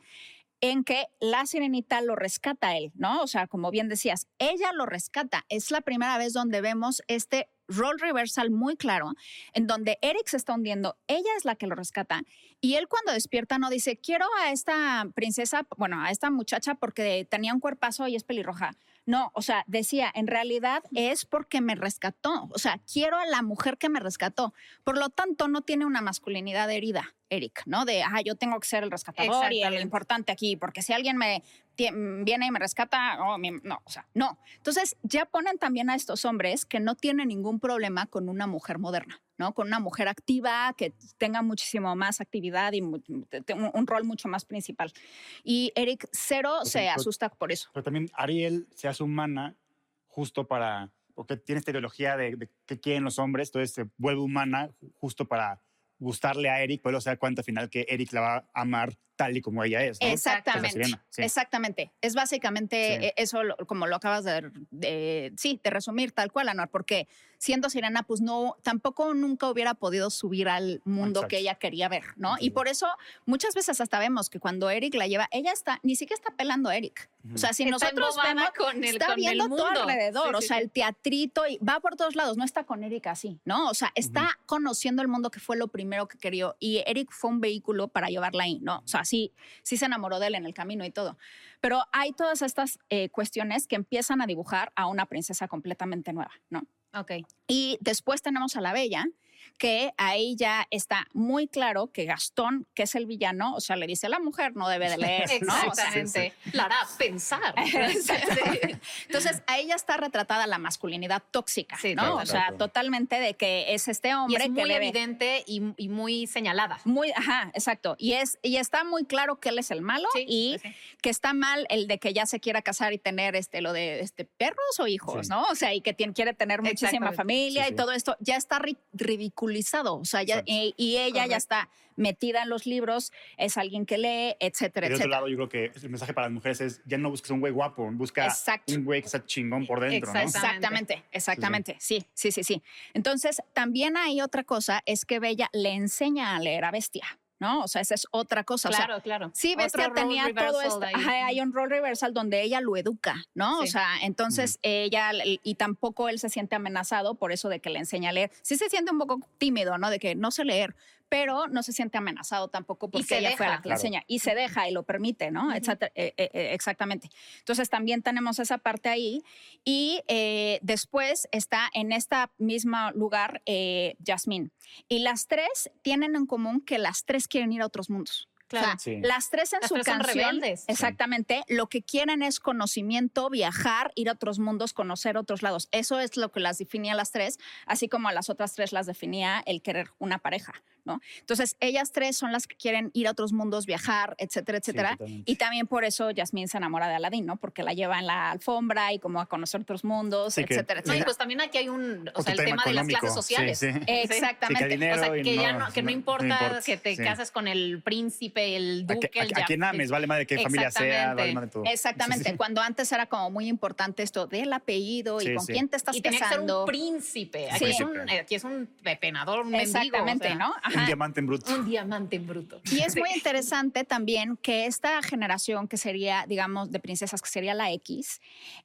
en que la sirenita lo rescata a él, ¿no? O sea, como bien decías, ella lo rescata. Es la primera vez donde vemos este role reversal muy claro, en donde Eric se está hundiendo, ella es la que lo rescata, y él cuando despierta no dice, quiero a esta princesa, bueno, a esta muchacha porque tenía un cuerpazo y es pelirroja. No, o sea, decía, en realidad es porque me rescató, o sea, quiero a la mujer que me rescató. Por lo tanto, no tiene una masculinidad herida, Eric, ¿no? De, ah, yo tengo que ser el rescatador y el importante aquí, porque si alguien me tie- viene y me rescata, oh, mi- no, o sea, no. Entonces, ya ponen también a estos hombres que no tienen ningún problema con una mujer moderna, ¿no? Con una mujer activa, que tenga muchísimo más actividad y te- un, un rol mucho más principal. Y Eric cero se asusta por eso. Pero también Ariel se hace humana justo para, porque tiene esta ideología de, de qué quieren los hombres, entonces se vuelve humana ju- justo para gustarle a Eric, pero se da cuenta al final que Eric la va a amar tal y como ella es. ¿no? Exactamente. Pues sirena, sí. Exactamente. Es básicamente Sí. eso, como lo acabas de, de- sí, de resumir tal cual, Anuar, porque siendo sirena, pues no, tampoco nunca hubiera podido subir al mundo Exacto. que ella quería ver, ¿no? Y Sí. por eso muchas veces hasta vemos que cuando Eric la lleva, ella está, ni siquiera está pelando a Eric. O sea, si Está nosotros vemos, con el- está con el viendo todo mundo. alrededor, Sí, o sea, sí. el teatrito y va por todos lados, no está con Eric así, ¿no? O sea, está conociendo el mundo que fue lo primero que quería y Eric fue un vehículo para llevarla ahí, ¿no? O sea, sí, sí se enamoró de él en el camino y todo. Pero hay todas estas eh, cuestiones que empiezan a dibujar a una princesa completamente nueva, ¿no? Ok. Y después tenemos a la Bella, que ahí ya está muy claro que Gastón, que es el villano, o sea, le dice, la mujer no debe de leer, ¿no? O sea, Exactamente. La hará pensar. Entonces, ahí ya está retratada la masculinidad tóxica, Sí, ¿no? claro, o sea, claro. totalmente de que es este Y hombre es que muy debe... evidente y, y muy señalada. Muy, ajá, exacto. Y, es, y está muy claro que él es el malo Sí, y sí, que está mal el de que ya se quiera casar y tener este, lo de este, perros o hijos, Sí. ¿no? O sea, y que tiene, quiere tener muchísima familia Sí, y todo esto ya está ri- ridiculizado. O sea, ya, Exacto. y, y ella ya está metida en los libros, es alguien que lee, etcétera, Y de otro etcétera. lado, yo creo que el mensaje para las mujeres es, ya no busques un güey guapo, busca Exacto. un güey que sea chingón por dentro, ¿no? Exactamente, exactamente. Sí, sí, sí, sí. Entonces, también hay otra cosa, es que Bella le enseña a leer a Bestia, ¿no? O sea, esa es otra cosa. o sea, Claro, claro. Sí, Bestia tenía todo esto. Ajá, hay un rol reversal donde ella lo educa, ¿no? O sea, entonces ella, y tampoco él se siente amenazado por eso de que le enseña a leer. Sí se siente un poco tímido, ¿no? De que no sé leer, pero no se siente amenazado tampoco porque se ella fue la deja. que le Claro. enseña. Y se deja y lo permite, ¿no? Eh, eh, eh, exactamente. Entonces también tenemos esa parte ahí. Y eh, después está en este mismo lugar eh, Jasmine. Y las tres tienen en común que las tres quieren ir a otros mundos. Claro. O sea, Sí. las tres en Las su tres son canción, rebeldes. exactamente, lo que quieren es conocimiento, viajar, ir a otros mundos, conocer otros lados. Eso es lo que las definía a las tres, así como a las otras tres las definía el querer una pareja, ¿no? Entonces, ellas tres son las que quieren ir a otros mundos, viajar, etcétera, etcétera. y también por eso Yasmín se enamora de Aladdin, ¿no? Porque la lleva en la alfombra y como a conocer otros mundos, Sí, que- etcétera, No, y etcétera. pues también aquí hay un, o sea, el tema, de las clases sociales. Sí, sí. Exactamente. Sí, que dinero O sea, que ya no- no, que no, no- importa, no importa, que te sí. cases con el príncipe, el duque, que- a- el a quien ya- ames, vale madre qué familia sea, Exactamente. vale madre todo. Exactamente, Sí, sí. cuando antes era como muy importante esto del apellido y con sí. quién te estás Y tenía que ser casando. un príncipe. Aquí, Sí. es un, aquí es un pepenador, un mendigo. Exactamente, o sea, ¿no? Un diamante en bruto. Un diamante en bruto. Y es muy interesante también que esta generación que sería, digamos, de princesas, que sería la X,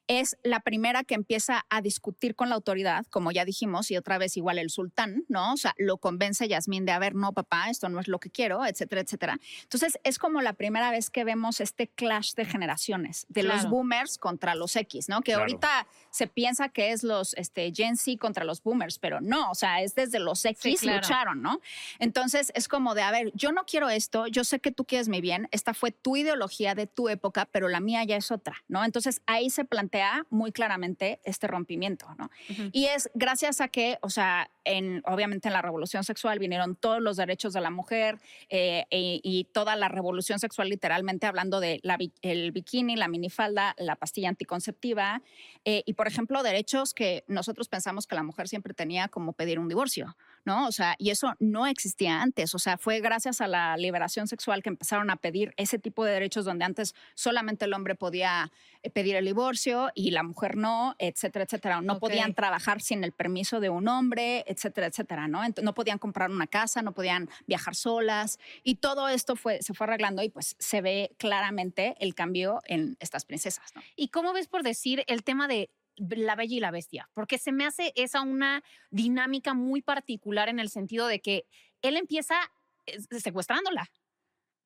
es la primera que empieza a discutir con la autoridad, como ya dijimos, y otra vez igual el sultán, ¿no? O sea, lo convence Yasmín de, a ver, no, papá, esto no es lo que quiero, etcétera, etcétera. Entonces, es como la primera vez que vemos este clash de generaciones, de los boomers contra los X, ¿no? Que Claro. ahorita se piensa que es los este, Gen Z contra los boomers, pero no, o sea, es desde los X claro. lucharon, ¿no? Entonces es como de, a ver, yo no quiero esto, yo sé que tú quieres mi bien, esta fue tu ideología de tu época, pero la mía ya es otra, ¿no? Entonces ahí se plantea muy claramente este rompimiento, ¿no? Y es gracias a que, o sea, en, obviamente en la revolución sexual vinieron todos los derechos de la mujer eh, y, y toda la revolución sexual, literalmente hablando de la, el bikini, la minifalda, la pastilla anticonceptiva eh, y, por ejemplo, derechos que nosotros pensamos que la mujer siempre tenía como pedir un divorcio, ¿no? O sea, y eso no existía antes. O sea, fue gracias a la liberación sexual que empezaron a pedir ese tipo de derechos donde antes solamente el hombre podía eh, pedir el divorcio y la mujer no, etcétera, etcétera. No podían trabajar sin el permiso de un hombre, etcétera, etcétera, ¿no? no podían comprar una casa, no podían viajar solas y todo esto fue, se fue arreglando y pues se ve claramente el cambio en estas princesas, ¿no? ¿Y cómo ves por decir el tema de la Bella y la Bestia, porque se me hace esa una dinámica muy particular en el sentido de que él empieza eh, secuestrándola.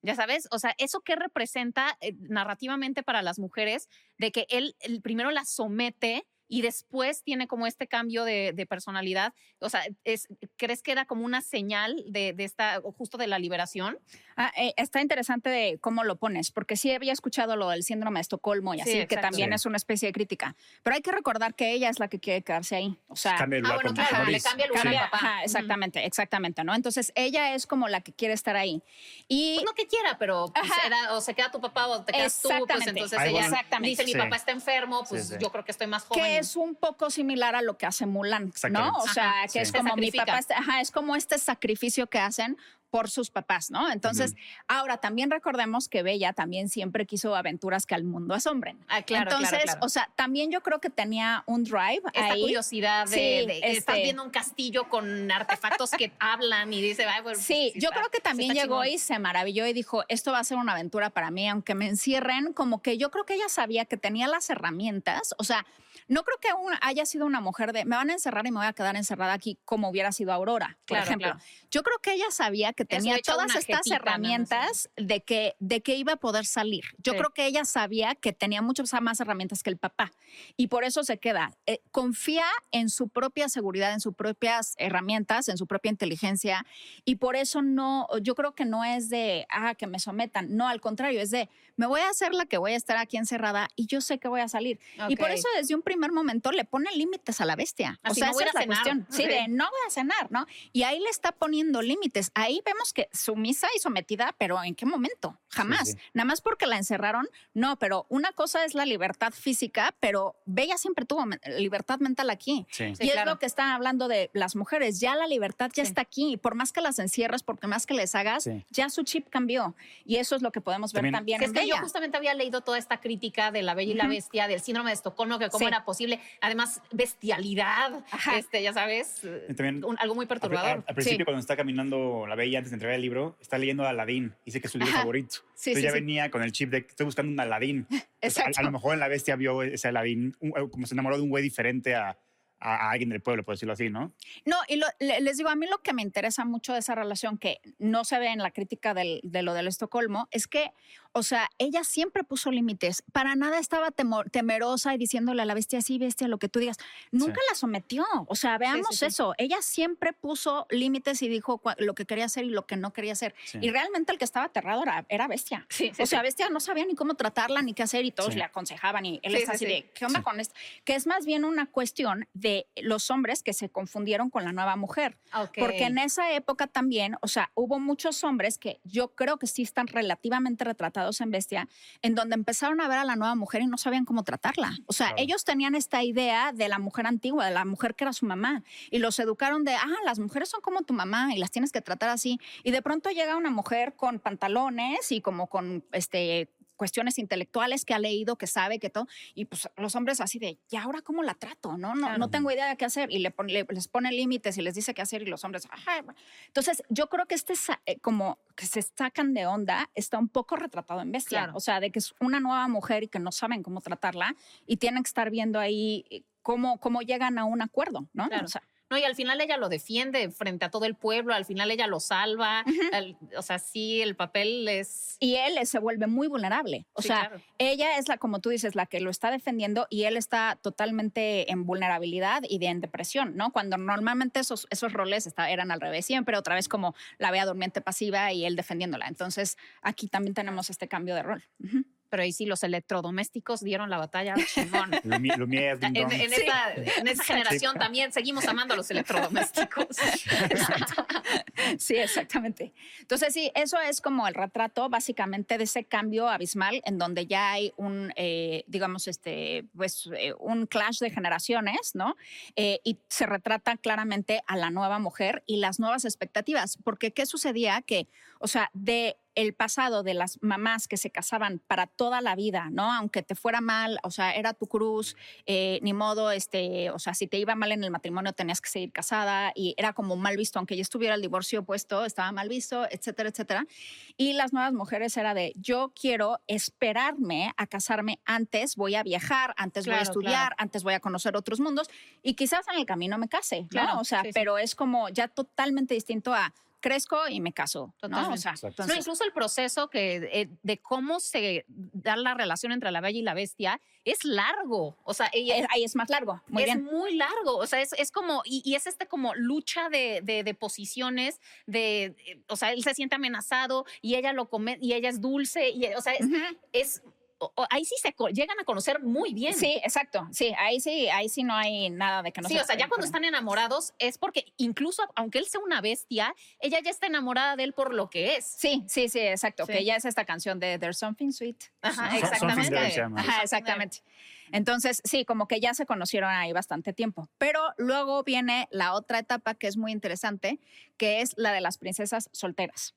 Ya sabes, o sea, eso que representa eh, narrativamente para las mujeres, de que él, él primero la somete y después tiene como este cambio de, personalidad. O sea, es, ¿crees que era como una señal de, de esta, justo de la liberación? Ah, eh, está interesante de cómo lo pones, porque sí había escuchado lo del síndrome de Estocolmo y así, que también es una especie de crítica. Pero hay que recordar que ella es la que quiere quedarse ahí. O sea, cambia el ah, bueno, claro, le cambia el lugar a papá. exactamente, exactamente, ¿no? Entonces ella es como la que quiere estar ahí. Y pues no que quiera, pero pues, o se queda tu papá o te quedas tú, pues entonces ella dice mi papá está enfermo, pues yo creo que estoy más joven. Que es un poco similar a lo que hace Mulan, ¿no? O sea, que es como mi papá, ajá, es como este sacrificio que hacen por sus papás, ¿no? Entonces, ahora también recordemos que Bella también siempre quiso aventuras que al mundo asombren. Ah, claro, Entonces, o sea, también yo creo que tenía un drive Esta curiosidad de, estás este viendo un castillo con artefactos que hablan y dice, Ay, bueno, Sí, yo creo que también llegó y se maravilló y dijo, esto va a ser una aventura para mí, aunque me encierren, como que yo creo que ella sabía que tenía las herramientas, o sea, no creo que haya sido una mujer de, me van a encerrar y me voy a quedar encerrada aquí como hubiera sido Aurora, por ejemplo. Yo creo que ella sabía que tenía todas estas herramientas de, que, de que iba a poder salir. Yo creo que ella sabía que tenía muchas más herramientas que el papá y por eso se queda. Eh, confía en su propia seguridad, en sus propias herramientas, en su propia inteligencia y por eso no, yo creo que no es de, ah, que me sometan. No, al contrario, es de, me voy a hacer la que voy a estar aquí encerrada y yo sé que voy a salir. Y por eso desde un primer momento le pone límites a la bestia. o sea, esa es la cuestión. Sí, de no voy a cenar, ¿no? Y ahí le está poniendo límites. Ahí vemos que sumisa y sometida, pero ¿en qué momento? Jamás. Nada más porque la encerraron, no, pero una cosa es la libertad física, pero Bella siempre tuvo libertad mental aquí. y es lo que están hablando de las mujeres. Ya la libertad ya está aquí. Por más que las encierres, por más que les hagas, ya su chip cambió. Y eso es lo que podemos ver también, en Yo justamente había leído toda esta crítica de la Bella y la Bestia, del síndrome de Estocolmo, que cómo era posible. Además, bestialidad, este, ya sabes, algo muy perturbador. Al, principio, cuando está caminando la Bella antes de entregar el libro, está leyendo a Aladín. Dice que es su libro favorito. Entonces ya venía con el chip de que estoy buscando un Aladín. a, lo mejor en la Bestia vio ese Aladín, como se enamoró de un güey diferente a a, alguien del pueblo, por decirlo así, ¿no? No, y les digo, a mí lo que me interesa mucho de esa relación, que no se ve en la crítica de lo del Estocolmo, es que, o sea, ella siempre puso límites. Para nada estaba temerosa y diciéndole a la bestia, sí, bestia, lo que tú digas. Nunca la sometió. O sea, veamos eso. Ella siempre puso límites y dijo lo que quería hacer y lo que no quería hacer. Y realmente el que estaba aterrado era, bestia. o sea, bestia no sabía ni cómo tratarla ni qué hacer y todos le aconsejaban y él es así de, ¿qué onda con esto? Que es más bien una cuestión de los hombres que se confundieron con la nueva mujer. Porque en esa época también, o sea, hubo muchos hombres que yo creo que sí están relativamente retratados en Bestia, en donde empezaron a ver a la nueva mujer y no sabían cómo tratarla. O sea, ellos tenían esta idea de la mujer antigua, de la mujer que era su mamá, y los educaron de, ah, las mujeres son como tu mamá y las tienes que tratar así. Y de pronto llega una mujer con pantalones y como con este cuestiones intelectuales que ha leído, que sabe, que todo, y pues los hombres así de, ¿y ahora cómo la trato? No, no, no tengo idea de qué hacer, y le, les pone límites y les dice qué hacer, y los hombres, entonces yo creo que este eh, como que se sacan de onda está un poco retratado en Bestia, o sea, de que es una nueva mujer y que no saben cómo tratarla, y tienen que estar viendo ahí eh, cómo, cómo llegan a un acuerdo, ¿no? O sea, no, y al final ella lo defiende frente a todo el pueblo, al final ella lo salva. o sea, sí, el papel es. Y él se vuelve muy vulnerable. O sea, ella es la, como tú dices, la que lo está defendiendo y él está totalmente en vulnerabilidad y de, en depresión, ¿no? Cuando normalmente esos, esos roles eran al revés, siempre otra vez como la vea durmiente pasiva y él defendiéndola. Entonces, aquí también tenemos este cambio de rol pero ahí sí los electrodomésticos dieron la batalla chingón. en, en, esta, en esa generación también seguimos amando a los electrodomésticos. sí, Sí, exactamente. Entonces, sí, eso es como el retrato básicamente de ese cambio abismal en donde ya hay un, eh, digamos, este, pues, eh, un clash de generaciones, ¿no? Eh, y se retrata claramente a la nueva mujer y las nuevas expectativas. Porque, ¿qué sucedía? Que, o sea, de el pasado de las mamás que se casaban para toda la vida, ¿no? Aunque te fuera mal, o sea, era tu cruz, eh, ni modo, este, o sea, si te iba mal en el matrimonio tenías que seguir casada y era como mal visto, aunque ya estuviera el divorcio puesto, estaba mal visto, etcétera, etcétera. Y las nuevas mujeres era de, yo quiero esperarme a casarme antes, voy a viajar, antes voy a estudiar, antes voy a conocer otros mundos y quizás en el camino me case, ¿no? O sea, pero es como ya totalmente distinto a crezco y me caso. ¿no? O sea, incluso el proceso que, eh, de cómo se da la relación entre la bella y la bestia es largo. O sea, ella, ahí es más largo. Muy es bien. muy largo. O sea, es, es como, y, es este como lucha de, de, posiciones, de, eh, o sea, él se siente amenazado y ella lo come, y ella es dulce, y, o sea, es ahí sí se llegan a conocer muy bien. Sí, exacto. Sí, ahí sí, ahí sí no hay nada de que no Sí, o sea, ya cuando están enamorados es porque incluso aunque él sea una bestia, ella ya está enamorada de él por lo que es. Sí, sí, sí, exacto. Que ya es esta canción de There's Something Sweet. Ajá, exactamente. Ajá, exactamente. Entonces, sí, como que ya se conocieron ahí bastante tiempo. Pero luego viene la otra etapa que es muy interesante, que es la de las princesas solteras.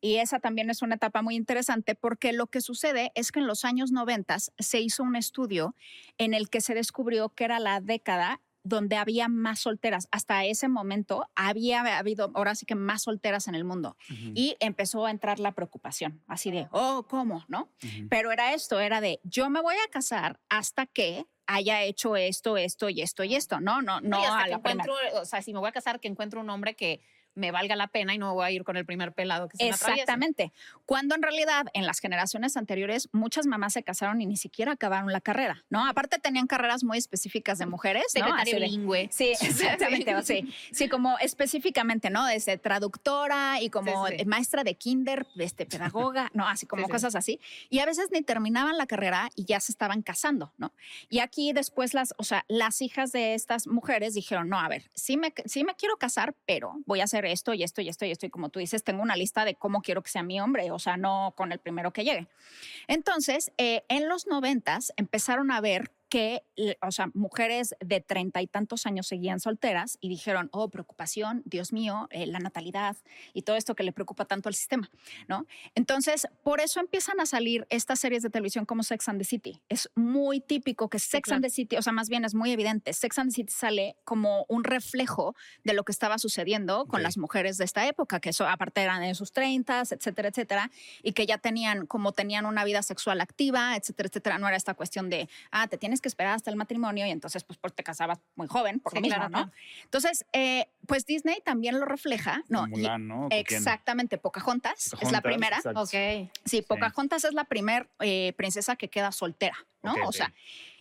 Y esa también es una etapa muy interesante porque lo que sucede es que en los años 90 se hizo un estudio en el que se descubrió que era la década donde había más solteras. Hasta ese momento había habido, ahora sí que más solteras en el mundo. Y empezó a entrar la preocupación, así de, oh, ¿cómo? ¿No? Pero era esto, era de, yo me voy a casar hasta que haya hecho esto, esto y esto y esto. No, no, no. a la encuentro, o sea, si me voy a casar, que encuentro un hombre que me valga la pena y no voy a ir con el primer pelado que se Exactamente. Cuando en realidad en las generaciones anteriores muchas mamás se casaron y ni siquiera acabaron la carrera, ¿no? Aparte tenían carreras muy específicas de mujeres, Secretaria bilingüe. Sí, exactamente. sí, sí, como específicamente, ¿no? Desde traductora y como maestra de kinder, este, pedagoga, ¿no? Así como cosas así. Y a veces ni terminaban la carrera y ya se estaban casando, ¿no? Y aquí después las, o sea, las hijas de estas mujeres dijeron, no, a ver, sí me, sí me quiero casar, pero voy a hacer esto y esto y esto y esto. Y como tú dices, tengo una lista de cómo quiero que sea mi hombre, o sea, no con el primero que llegue. Entonces, eh, en los noventas empezaron a ver que, o sea, mujeres de treinta y tantos años seguían solteras y dijeron, oh, preocupación, Dios mío, eh, la natalidad y todo esto que le preocupa tanto al sistema, ¿no? Entonces, por eso empiezan a salir estas series de televisión como Sex and the City. Es muy típico que Sex and the City, o sea, más bien es muy evidente, Sex and the City sale como un reflejo de lo que estaba sucediendo con las mujeres de esta época, que eso aparte eran en sus treintas, etcétera, etcétera, y que ya tenían, como tenían una vida sexual activa, etcétera, etcétera, no era esta cuestión de, ah, te tienes que esperar hasta el matrimonio y entonces pues, pues te casabas muy joven, por lo mismo, ¿no? Entonces, eh, pues Disney también lo refleja, ¿no? ¿no? Exactamente, Pocahontas, es la primera. Ok. Sí, Pocahontas es la primera eh, princesa que queda soltera, ¿no? o sea,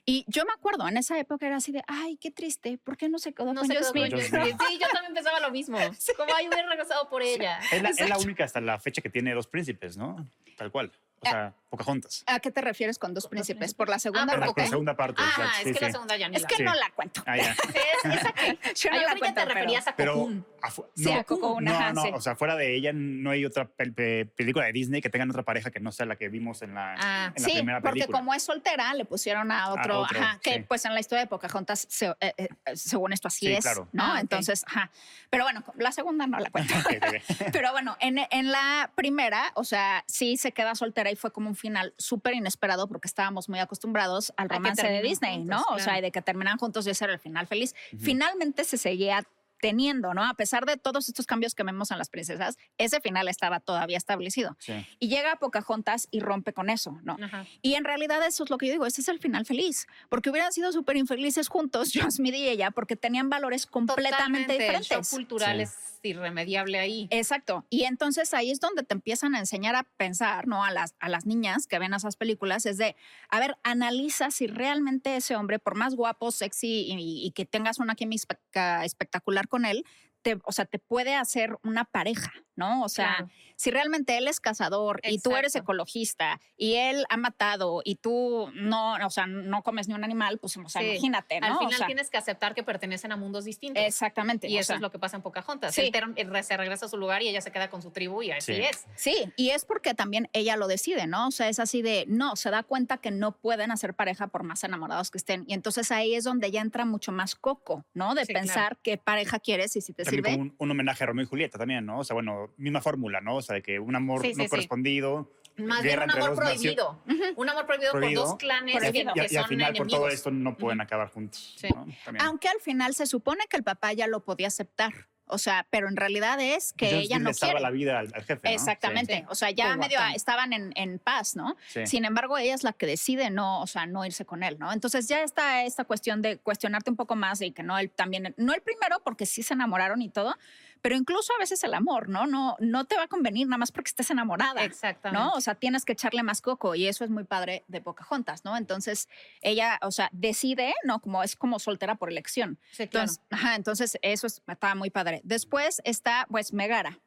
y yo me acuerdo, en esa época era así de, ay, qué triste, ¿por qué no se quedó no con Sí, yo también pensaba lo mismo. Como, ay, hubiera regresado por ella. es la única hasta la fecha que tiene dos príncipes, ¿no? Tal cual. O sea, Pocahontas. ¿A qué te refieres con dos príncipes? ¿Por la segunda ah, por la segunda parte. Ah, es que la segunda ya ni Es que no la cuento. Ah, ya. esa que, yo no la cuento, te referías a Cocoon. Pero, sí, a Cocoon. No, no, o sea, fuera de ella no hay otra película de Disney que tengan otra pareja que no sea la que vimos en la, ah, en la primera película. porque como es soltera, le pusieron a otro, ajá, que pues en la historia de Pocahontas, eh, eh, según esto así es, claro. ¿no? Entonces, ajá. Pero bueno, la segunda no la cuento. pero bueno, en, en la primera, o sea, sí se queda soltera y fue como un final súper inesperado porque estábamos muy acostumbrados al romance de Disney, ¿no? O sea, de que terminan juntos y ese era el final feliz. Finalmente se seguía teniendo, ¿no? A pesar de todos estos cambios que vemos en las princesas, ese final estaba todavía establecido. Y llega Pocahontas y rompe con eso, ¿no? Y en realidad eso es lo que yo digo, ese es el final feliz, porque hubieran sido súper infelices juntos, John Smith y ella, porque tenían valores completamente diferentes. culturales irremediable ahí. Exacto. Y entonces ahí es donde te empiezan a enseñar a pensar, ¿no? A las, a las niñas que ven esas películas, es de, a ver, analiza si realmente ese hombre, por más guapo, sexy y, y que tengas una química espectacular con él, te, o sea, te puede hacer una pareja, ¿no? O sea, Claro. si realmente él es cazador y tú eres ecologista y él ha matado y tú no, o sea, no comes ni un animal, pues, o sea, Sí. imagínate, ¿no? Al O final sea, tienes que aceptar que pertenecen a mundos distintos. Exactamente. Y eso sea, es lo que pasa en Pocahontas. Sí. Él se regresa a su lugar y ella se queda con su tribu y así Sí. es. Sí, y es porque también ella lo decide, ¿no? O sea, es así de, no, se da cuenta que no pueden hacer pareja por más enamorados que estén. Y entonces ahí es donde ya entra mucho más coco, ¿no? De Sí, pensar qué pareja quieres y si te También sirve. como un, un homenaje a Romeo y Julieta también, ¿no? O sea, bueno, misma fórmula, ¿no? O sea, de que un amor Sí, sí, no sí. correspondido. Más bien guerra un amor dos naciones- prohibido. Un amor prohibido, prohibido, por dos clanes Por que. Y, que y al son final, por todo enemigos. esto, no pueden Ujú. acabar juntos. Sí. ¿no? Aunque al final se supone que el papá ya lo podía aceptar. O sea, pero en realidad es que Entonces, ella le no salva quiere. la vida al, al jefe, ¿no? Exactamente. Sí. O sea, ya medio estaban en, en paz, ¿no? Sí. Sin embargo, ella es la que decide no, o sea, no irse con él, ¿no? Entonces ya está esta cuestión de cuestionarte un poco más y que no él también, no el primero porque sí se enamoraron y todo, pero incluso a veces el amor, ¿no? No, no te va a convenir nada más porque estés enamorada. Exactamente. ¿no? O sea, tienes que echarle más coco y eso es muy padre de Pocahontas, ¿no? Entonces, ella, o sea, decide, ¿no? Como es como soltera por elección. Sí, claro. Entonces, ajá, entonces eso es- está muy padre. Después está, pues, Megara.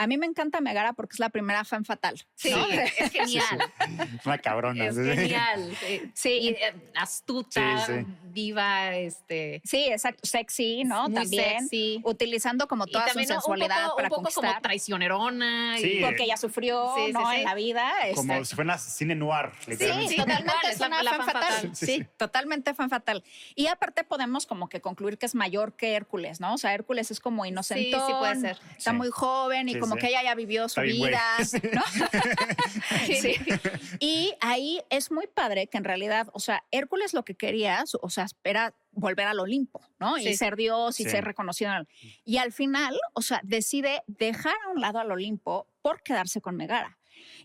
A mí me encanta Megara porque es la primera fan fatal. Sí, ¿no? es genial. Una cabrona. Es sí. genial. Sí. Sí, Y, eh, astuta, Sí, sí. viva, este. Sí, exacto, sexy, ¿no? muy También sexy. utilizando como Y toda su también un sensualidad poco, para un poco conquistar. como traicionerona. Sí. y- porque ella sufrió, Sí, sí, ¿no? sí. En la vida. Como este, si fuera cine noir, literalmente. Sí, tal totalmente es la- la fan fan fatal. fatal. Sí, Sí, sí. totalmente fan fatal. Y aparte podemos como que concluir que es mayor que Hércules, ¿no? O sea, Hércules es como inocente. sí puede ser. Está Sí. muy joven y Sí, como sí. que ella ya vivió su vida, ¿no? Sí. Y ahí es muy padre que en realidad, o sea, Hércules lo que quería, o sea, espera volver al Olimpo, ¿no? Sí. Y ser Dios y Sí. ser reconocido. Y al final, o sea, decide dejar a un lado al Olimpo por quedarse con Megara.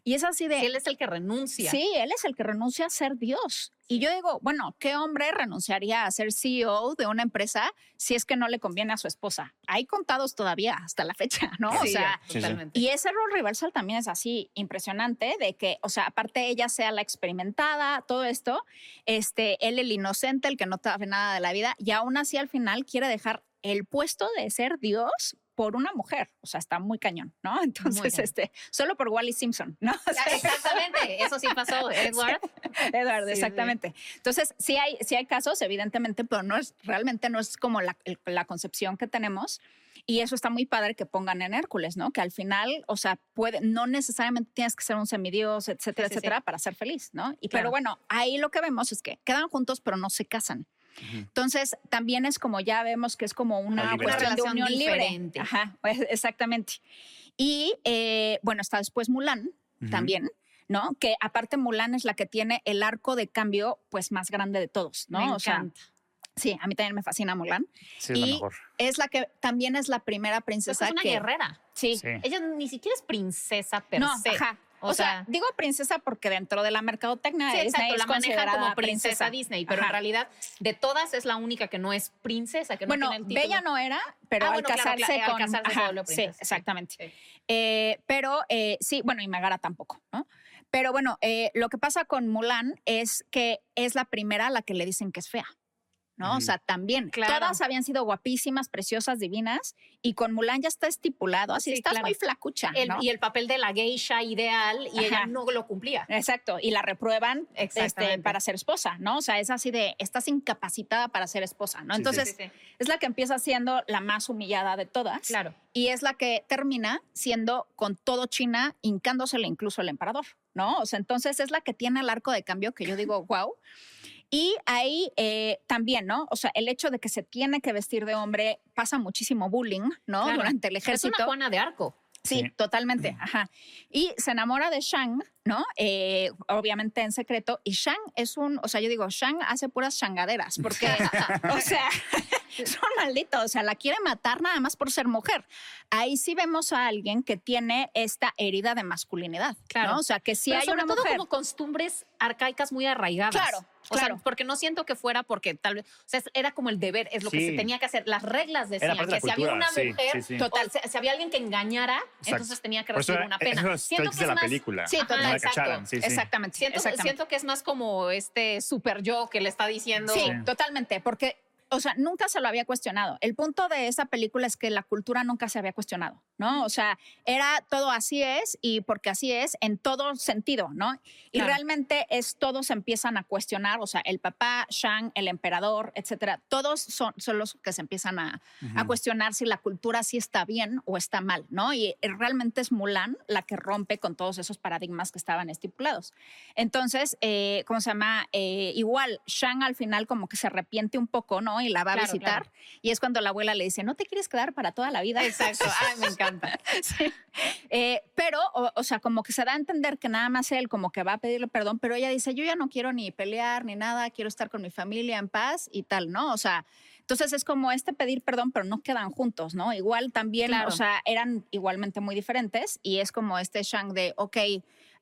Y es así de... Sí, él es el que renuncia. Sí, él es el que renuncia a ser Dios. Y yo digo, bueno, ¿qué hombre renunciaría a ser CEO de una empresa si es que no le conviene a su esposa? Hay contados todavía hasta la fecha, ¿no? o sea, sí. totalmente. y ese rol reversal también es así impresionante de que, o sea, aparte ella sea la experimentada, todo esto, este, él el inocente, el que no sabe nada de la vida, y aún así al final quiere dejar el puesto de ser Dios por una mujer. O sea, está muy cañón, ¿no? Entonces, este, solo por Wally Simpson, ¿no? O sea, Exactamente, eso sí pasó, Edward. Edward, Sí, exactamente. Entonces, sí hay, sí hay casos, evidentemente, pero no es, realmente no es como la, la concepción que tenemos. Y eso está muy padre que pongan en Hércules, ¿no? Que al final, o sea, puede, no necesariamente tienes que ser un semidios, etcétera, Sí, sí, sí. etcétera, para ser feliz, ¿no? Y Claro. pero bueno, ahí lo que vemos es que quedan juntos, pero no se casan. Entonces, también es como ya vemos que es como una Una cuestión de relación unión libre. diferente. Ajá, pues, exactamente. Y eh, bueno, está después Mulan también, ¿no? Que aparte Mulan es la que tiene el arco de cambio pues más grande de todos, ¿no? Me O sea, encanta. sí, a mí también me fascina Mulan. Sí, es la Y mejor. Es la que también es la primera Pues princesa es una que guerrera. Sí. Sí. Ella ni siquiera es princesa per No, se. ajá. O, O sea, sea- digo princesa porque dentro de la mercadotecnia Sí, de Disney exacto, es la manejan como princesa, Disney, pero Ajá. en realidad de todas es la única que no es princesa, que no Bueno, tiene el título. Bella no era, pero Ah, al bueno, casarse claro, al con... casarse se ajá, vuelve sí, princesa, sí. exactamente. Sí. Eh, pero eh, sí, bueno, y Megara tampoco, ¿no? Pero bueno, eh, lo que pasa con Mulan es que es la primera a la que le dicen que es fea. ¿No? O sea, también. Claro. Todas habían sido guapísimas, preciosas, divinas, y con Mulan ya está estipulado, así Sí, estás claro. muy flacucha. El- ¿no? Y el papel de la geisha ideal y ella no lo cumplía. Exacto, y la reprueban este, para ser esposa, ¿no? O sea, es así de, estás incapacitada para ser esposa, ¿no? Sí. Entonces, Sí, sí, es la que empieza siendo la más humillada de todas. claro. Y es la que termina siendo con todo China, hincándosele incluso el emperador, ¿no? O sea, entonces es la que tiene el arco de cambio que yo digo, wow. Y ahí eh, también, ¿no? O sea, el hecho de que se tiene que vestir de hombre pasa muchísimo bullying, ¿no? Claro. Durante el Es ejército. una Juana de Arco. Sí, Sí. totalmente. Ajá. Y se enamora de Shang, ¿no? Eh, obviamente en secreto. Y Shang es un, o sea, yo digo, Shang hace puras changaderas, porque, o sea, es un maldito, o sea, la quiere matar nada más por ser mujer. Ahí sí vemos a alguien que tiene esta herida de masculinidad, Claro. ¿no? O sea, que si Pero hay sobre una todo mujer. como costumbres arcaicas muy arraigadas. Claro, O sea, claro. porque no siento que fuera porque tal vez, o sea, era como el deber, es lo que Sí. se tenía que hacer. Las reglas decían parte de que la si había una sí, mujer, sí, sí. Total. o si, si había alguien que engañara, Exacto. entonces tenía que recibir una pena. Eso es Siento que de es la más- película. Sí, total, la exacto. cacharan, sí, sí. Exactamente. Siento, exactamente. siento que es más como este super yo que le está diciendo. Sí, Sí. totalmente, porque, o sea, nunca se lo había cuestionado. El punto de esa película es que la cultura nunca se había cuestionado, ¿no? O sea, era todo así es y porque así es en todo sentido, ¿no? Y Claro. realmente es todos empiezan a cuestionar, o sea, el papá, Shang, el emperador, etcétera, todos son, son los que se empiezan a, a cuestionar si la cultura sí está bien o está mal, ¿no? Y realmente es Mulan la que rompe con todos esos paradigmas que estaban estipulados. Entonces, eh, ¿cómo se llama? Eh, igual, Shang al final como que se arrepiente un poco, ¿no? Y la va a visitar. claro. Y es cuando la abuela le dice, ¿no te quieres quedar para toda la vida? Exacto. Ay, me encanta. Sí. Eh, pero, o, o sea, como que se da a entender que nada más él como que va a pedirle perdón, pero ella dice, yo ya no quiero ni pelear ni nada, quiero estar con mi familia en paz y tal, ¿no? O sea, entonces es como este pedir perdón, pero no quedan juntos, ¿no? Igual también, Claro. o sea, eran igualmente muy diferentes y es como este Shang de, ok,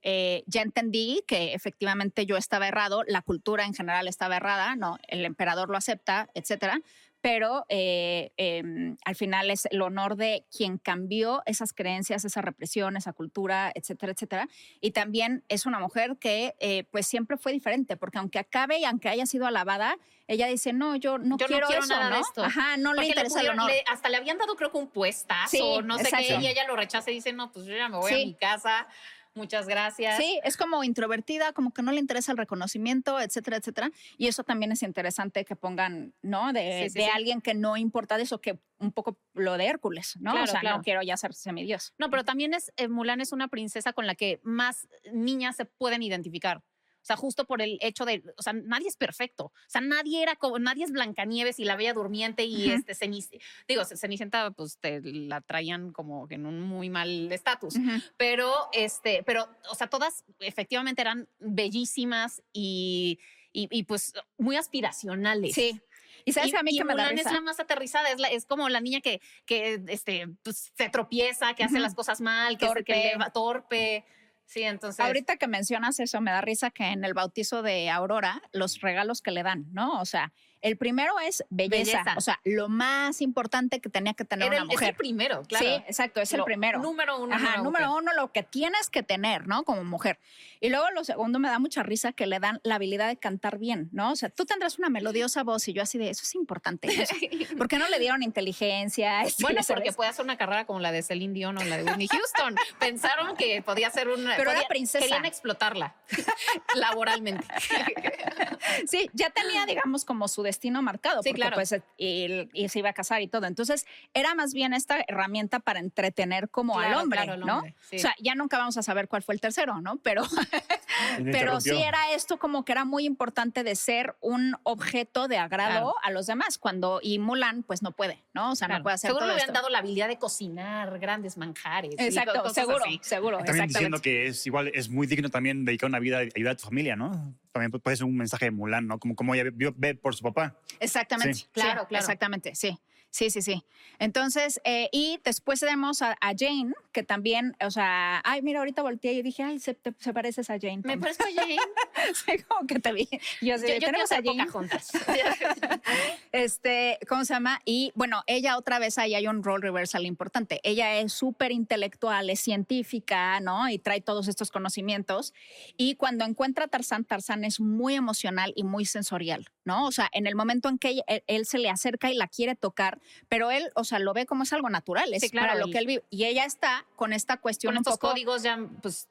eh, ya entendí que efectivamente yo estaba errado, la cultura en general estaba errada, ¿no? El emperador lo acepta, etcétera. Pero eh, em, al final es el honor de quien cambió esas creencias, esa represión, esa cultura, etcétera, etcétera. Y también es una mujer que eh, pues siempre fue diferente, porque aunque acabe y aunque haya sido alabada, ella dice, no, yo no, Yo no quiero, quiero eso, nada de ¿no? esto. Ajá, no le Porque interesa el pudieron- honor. le- hasta le habían dado, creo que un puestazo, Sí, no sé exacto. qué, y ella lo rechaza y dice, no, pues yo ya me voy a Sí. mi casa, muchas gracias. Sí, es como introvertida, como que no le interesa el reconocimiento, etcétera, etcétera. Y eso también es interesante que pongan, ¿no? De, Sí, sí, de sí. alguien que no importa de eso, que un poco lo de Hércules, ¿no? Claro, o sea, claro. no quiero ya ser semidios. No, pero también es, eh, Mulan es una princesa con la que más niñas se pueden identificar. O sea, justo por el hecho de, o sea, nadie es perfecto. O sea, nadie era como, nadie es Blancanieves y la Bella Durmiente y Ujú. este Cenicienta. Digo, Cenicienta, pues te la traían como en un muy mal estatus. Ujú. Pero, este, pero, o sea, todas efectivamente eran bellísimas y, y, y, pues muy aspiracionales. Sí. Y sabes Y, a mí que me da Mulan es risa? la más aterrizada, es, la- es como la niña que, que este, pues, se tropieza, que hace las cosas mal, que se Torpe. que eleva- torpe. Sí, entonces. Ahorita que mencionas eso, me da risa que en el bautizo de Aurora, los regalos que le dan, ¿no? O sea, el primero es belleza, Belleza. o sea, lo más importante que tenía que tener era una el, es mujer. el primero, claro. Sí, exacto, es el primero. Número uno. Ajá, número mujer. uno, lo que tienes que tener, ¿no? Como mujer. Y luego lo segundo, me da mucha risa que le dan la habilidad de cantar bien, ¿no? O sea, tú tendrás una melodiosa voz y yo así de, eso es importante. ¿Por qué no le dieron inteligencia? Este, Bueno, ¿sabes? porque puede hacer una carrera como la de Celine Dion o la de Whitney Houston. Pensaron que podía ser una. Pero era princesa. Querían explotarla laboralmente. Sí, ya tenía, digamos, como su destino marcado, Sí, porque claro. pues y, y se iba a casar y todo. Entonces, era más bien esta herramienta para entretener como al hombre, claro, ¿no? hombre, sí. O sea, ya nunca vamos a saber cuál fue el tercero, ¿no? Pero, pero sí era esto como que era muy importante de ser un objeto de agrado Claro. a los demás, cuando, y Mulan, pues no puede, ¿no? O sea, Claro. no puede hacer Seguro todo le hubieran esto. dado la habilidad de cocinar grandes manjares. y Exacto, cosas seguro, así. seguro, También diciendo que es igual, es muy digno también dedicar una vida a ayudar a tu familia, ¿no? También puede ser un mensaje de Mulan, ¿no? Como, como ella vio, ve por su papá. Exactamente, Sí. Claro, sí, claro. Exactamente, sí. Sí, sí, sí. Entonces, eh, y después tenemos a, a Jane, que también, o sea, ay, mira, ahorita volteé y dije, ay, se, te- se pareces a Jane. Me Tom". parezco a Jane. Sí, como que te vi. Yo, Yo, yo tenemos a Jane. Pocahontas. Este, ¿cómo se llama? Y bueno, ella otra vez ahí hay un role reversal importante. Ella es súper intelectual, es científica, ¿no? Y trae todos estos conocimientos. Y cuando encuentra a Tarzán, Tarzán es muy emocional y muy sensorial, ¿no? O sea, en el momento en que ella- él, él se le acerca y la quiere tocar, pero él, o sea, lo ve como es algo natural, es Sí, claro, para lo que él vive. Y ella está con esta cuestión Con un estos poco códigos ya, pues,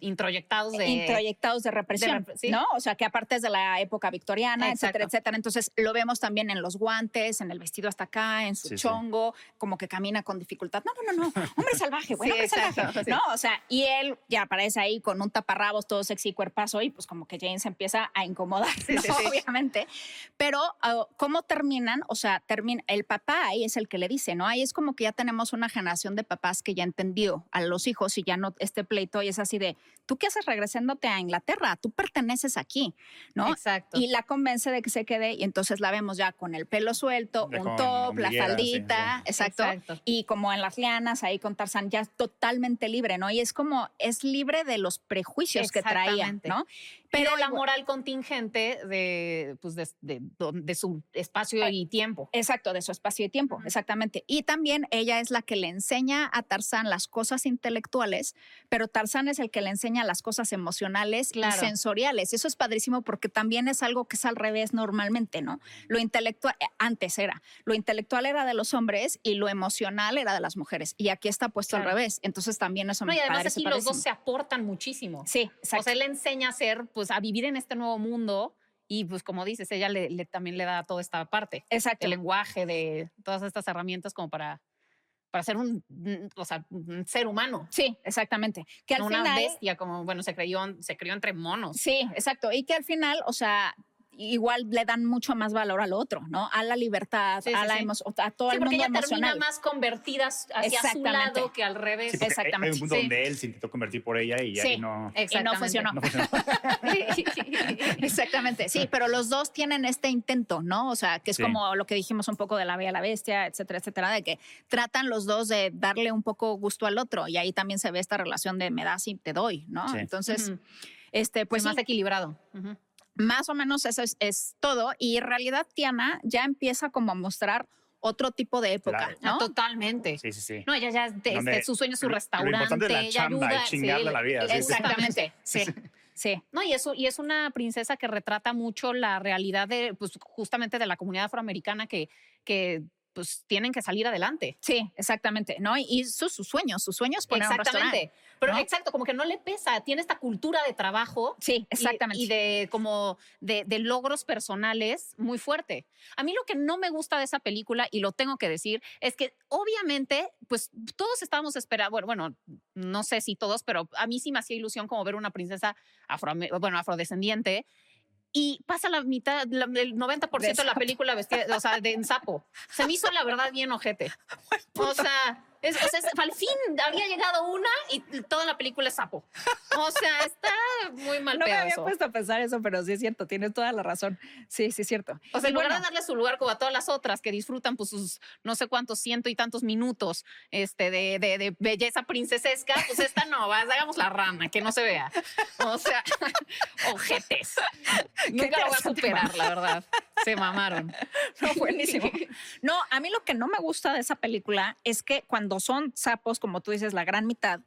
introyectados de. introyectados de represión, de rep- sí. ¿no? O sea, que aparte es de la época victoriana, etcétera, Exacto. etcétera. Entonces, lo vemos también en los guantes, en el vestido hasta acá, en su Sí, sí. chongo, como que camina con dificultad. No, no, no, no, hombre salvaje, bueno, Sí, hombre salvaje, exacto, sí. ¿no? O sea, y él ya aparece ahí con un taparrabos todo sexy cuerpazo y pues como que Jane se empieza a incomodar, Sí, ¿no? sí, sí. obviamente. Pero, ah, ¿cómo terminan? O sea, termina, el papá ahí es el que le dice, ¿no? Ahí es como que ya tenemos una generación de papás que ya entendió a los hijos y ya no este pleito y es así de, ¿tú qué haces regresándote a Inglaterra? Tú perteneces aquí, ¿no? Exacto. Y la convence de que se quede y entonces la vemos ya con el pelo suelto, un top, la sí, faldita, sí. exacto. Exacto. Y como en las lianas, ahí con Tarzán, ya totalmente libre, ¿no? Y es como, es libre de los prejuicios que traía. ¿no? Pero la moral contingente de, pues de, de- de su espacio y tiempo. Exacto, de su espacio y tiempo, Ujú. exactamente. Y también ella es la que le enseña a Tarzán las cosas intelectuales, pero Tarzán es el que le enseña las cosas emocionales Claro. y sensoriales. Eso es padrísimo porque también es algo que es al revés normalmente, ¿no? Lo intelectual, eh, antes era, lo intelectual era de los hombres y lo emocional era de las mujeres. Y aquí está puesto Claro. al revés. Entonces también eso No, me y además aquí los dos se aportan muchísimo. Sí, O exacto. sea, él le enseña a ser, pues, a vivir en este nuevo mundo y, pues, como dices, ella le, le- también le da toda esta parte, exacto. el lenguaje de todas estas herramientas como para, para ser un, o sea, un ser humano, Sí, exactamente. Que al no una final, bestia, como, bueno, se creyó, se crió entre monos. Sí, exacto. Y que al final, o sea, igual le dan mucho más valor al otro, ¿no? A la libertad, Sí, a, sí, la sí. emo- a todo Sí, el porque mundo ella termina emocional. más convertida hacia su Exactamente. lado que al revés. Sí, porque hay- Hay Exactamente, un punto sí. donde él se intentó convertir por ella y Sí. ahí no, Exactamente. funcionó. no funcionó. Exactamente, sí, pero los dos tienen este intento, ¿no? O sea, que es Sí. como lo que dijimos un poco de la bella y la bestia, etcétera, etcétera, de que tratan los dos de darle un poco gusto al otro y ahí también se ve esta relación de me das y te doy, ¿no? Sí. Entonces, este, pues pues más sí, equilibrado. Ujú. Más o menos eso es, es todo y en realidad Tiana ya empieza como a mostrar otro tipo de época, Claro. ¿no? Totalmente. Sí, sí, sí. No, ella ya, este, Donde su sueño es su lo- lo restaurante. importante es la ella chamba ayuda. chingarle la vida, sí, sí. Exactamente, sí, sí. No, y eso, y es una princesa que retrata mucho la realidad de, pues, justamente de la comunidad afroamericana que, que pues, tienen que salir adelante. Sí, exactamente, ¿no? Y, y sus, sus sueños, sus sueños poner un restaurante. Exactamente. Pero ¿no? exacto, como que no le pesa, tiene esta cultura de trabajo. Sí, y- exactamente. Y, de como de, de logros personales muy fuerte. A mí lo que no me gusta de esa película, y lo tengo que decir, es que obviamente, pues todos estábamos esperando, bueno, bueno, no sé si todos, pero a mí sí me hacía ilusión como ver una princesa afro, bueno, afrodescendiente. Y pasa la mitad, la- el 90% de, la sapo. película vestida, o sea, de en sapo. Se me hizo la verdad bien ojete. O sea, es, o sea, al fin había llegado una y toda la película es sapo. O sea, está muy mal no me había eso. puesto a pensar eso, pero sí es cierto, tienes toda la razón. Sí, sí es cierto. O sea, en Y lugar bueno, de darle su lugar como a todas las otras que disfrutan pues sus no sé cuántos ciento y tantos minutos este, de, de- de belleza princesesca, pues esta no, vas, hagamos la rana, que no se vea. O sea, ojetes. Nunca lo voy a superar, la verdad. Se mamaron. No, buenísimo. No, a mí lo que no me gusta de esa película es que cuando son sapos, como tú dices, la gran mitad,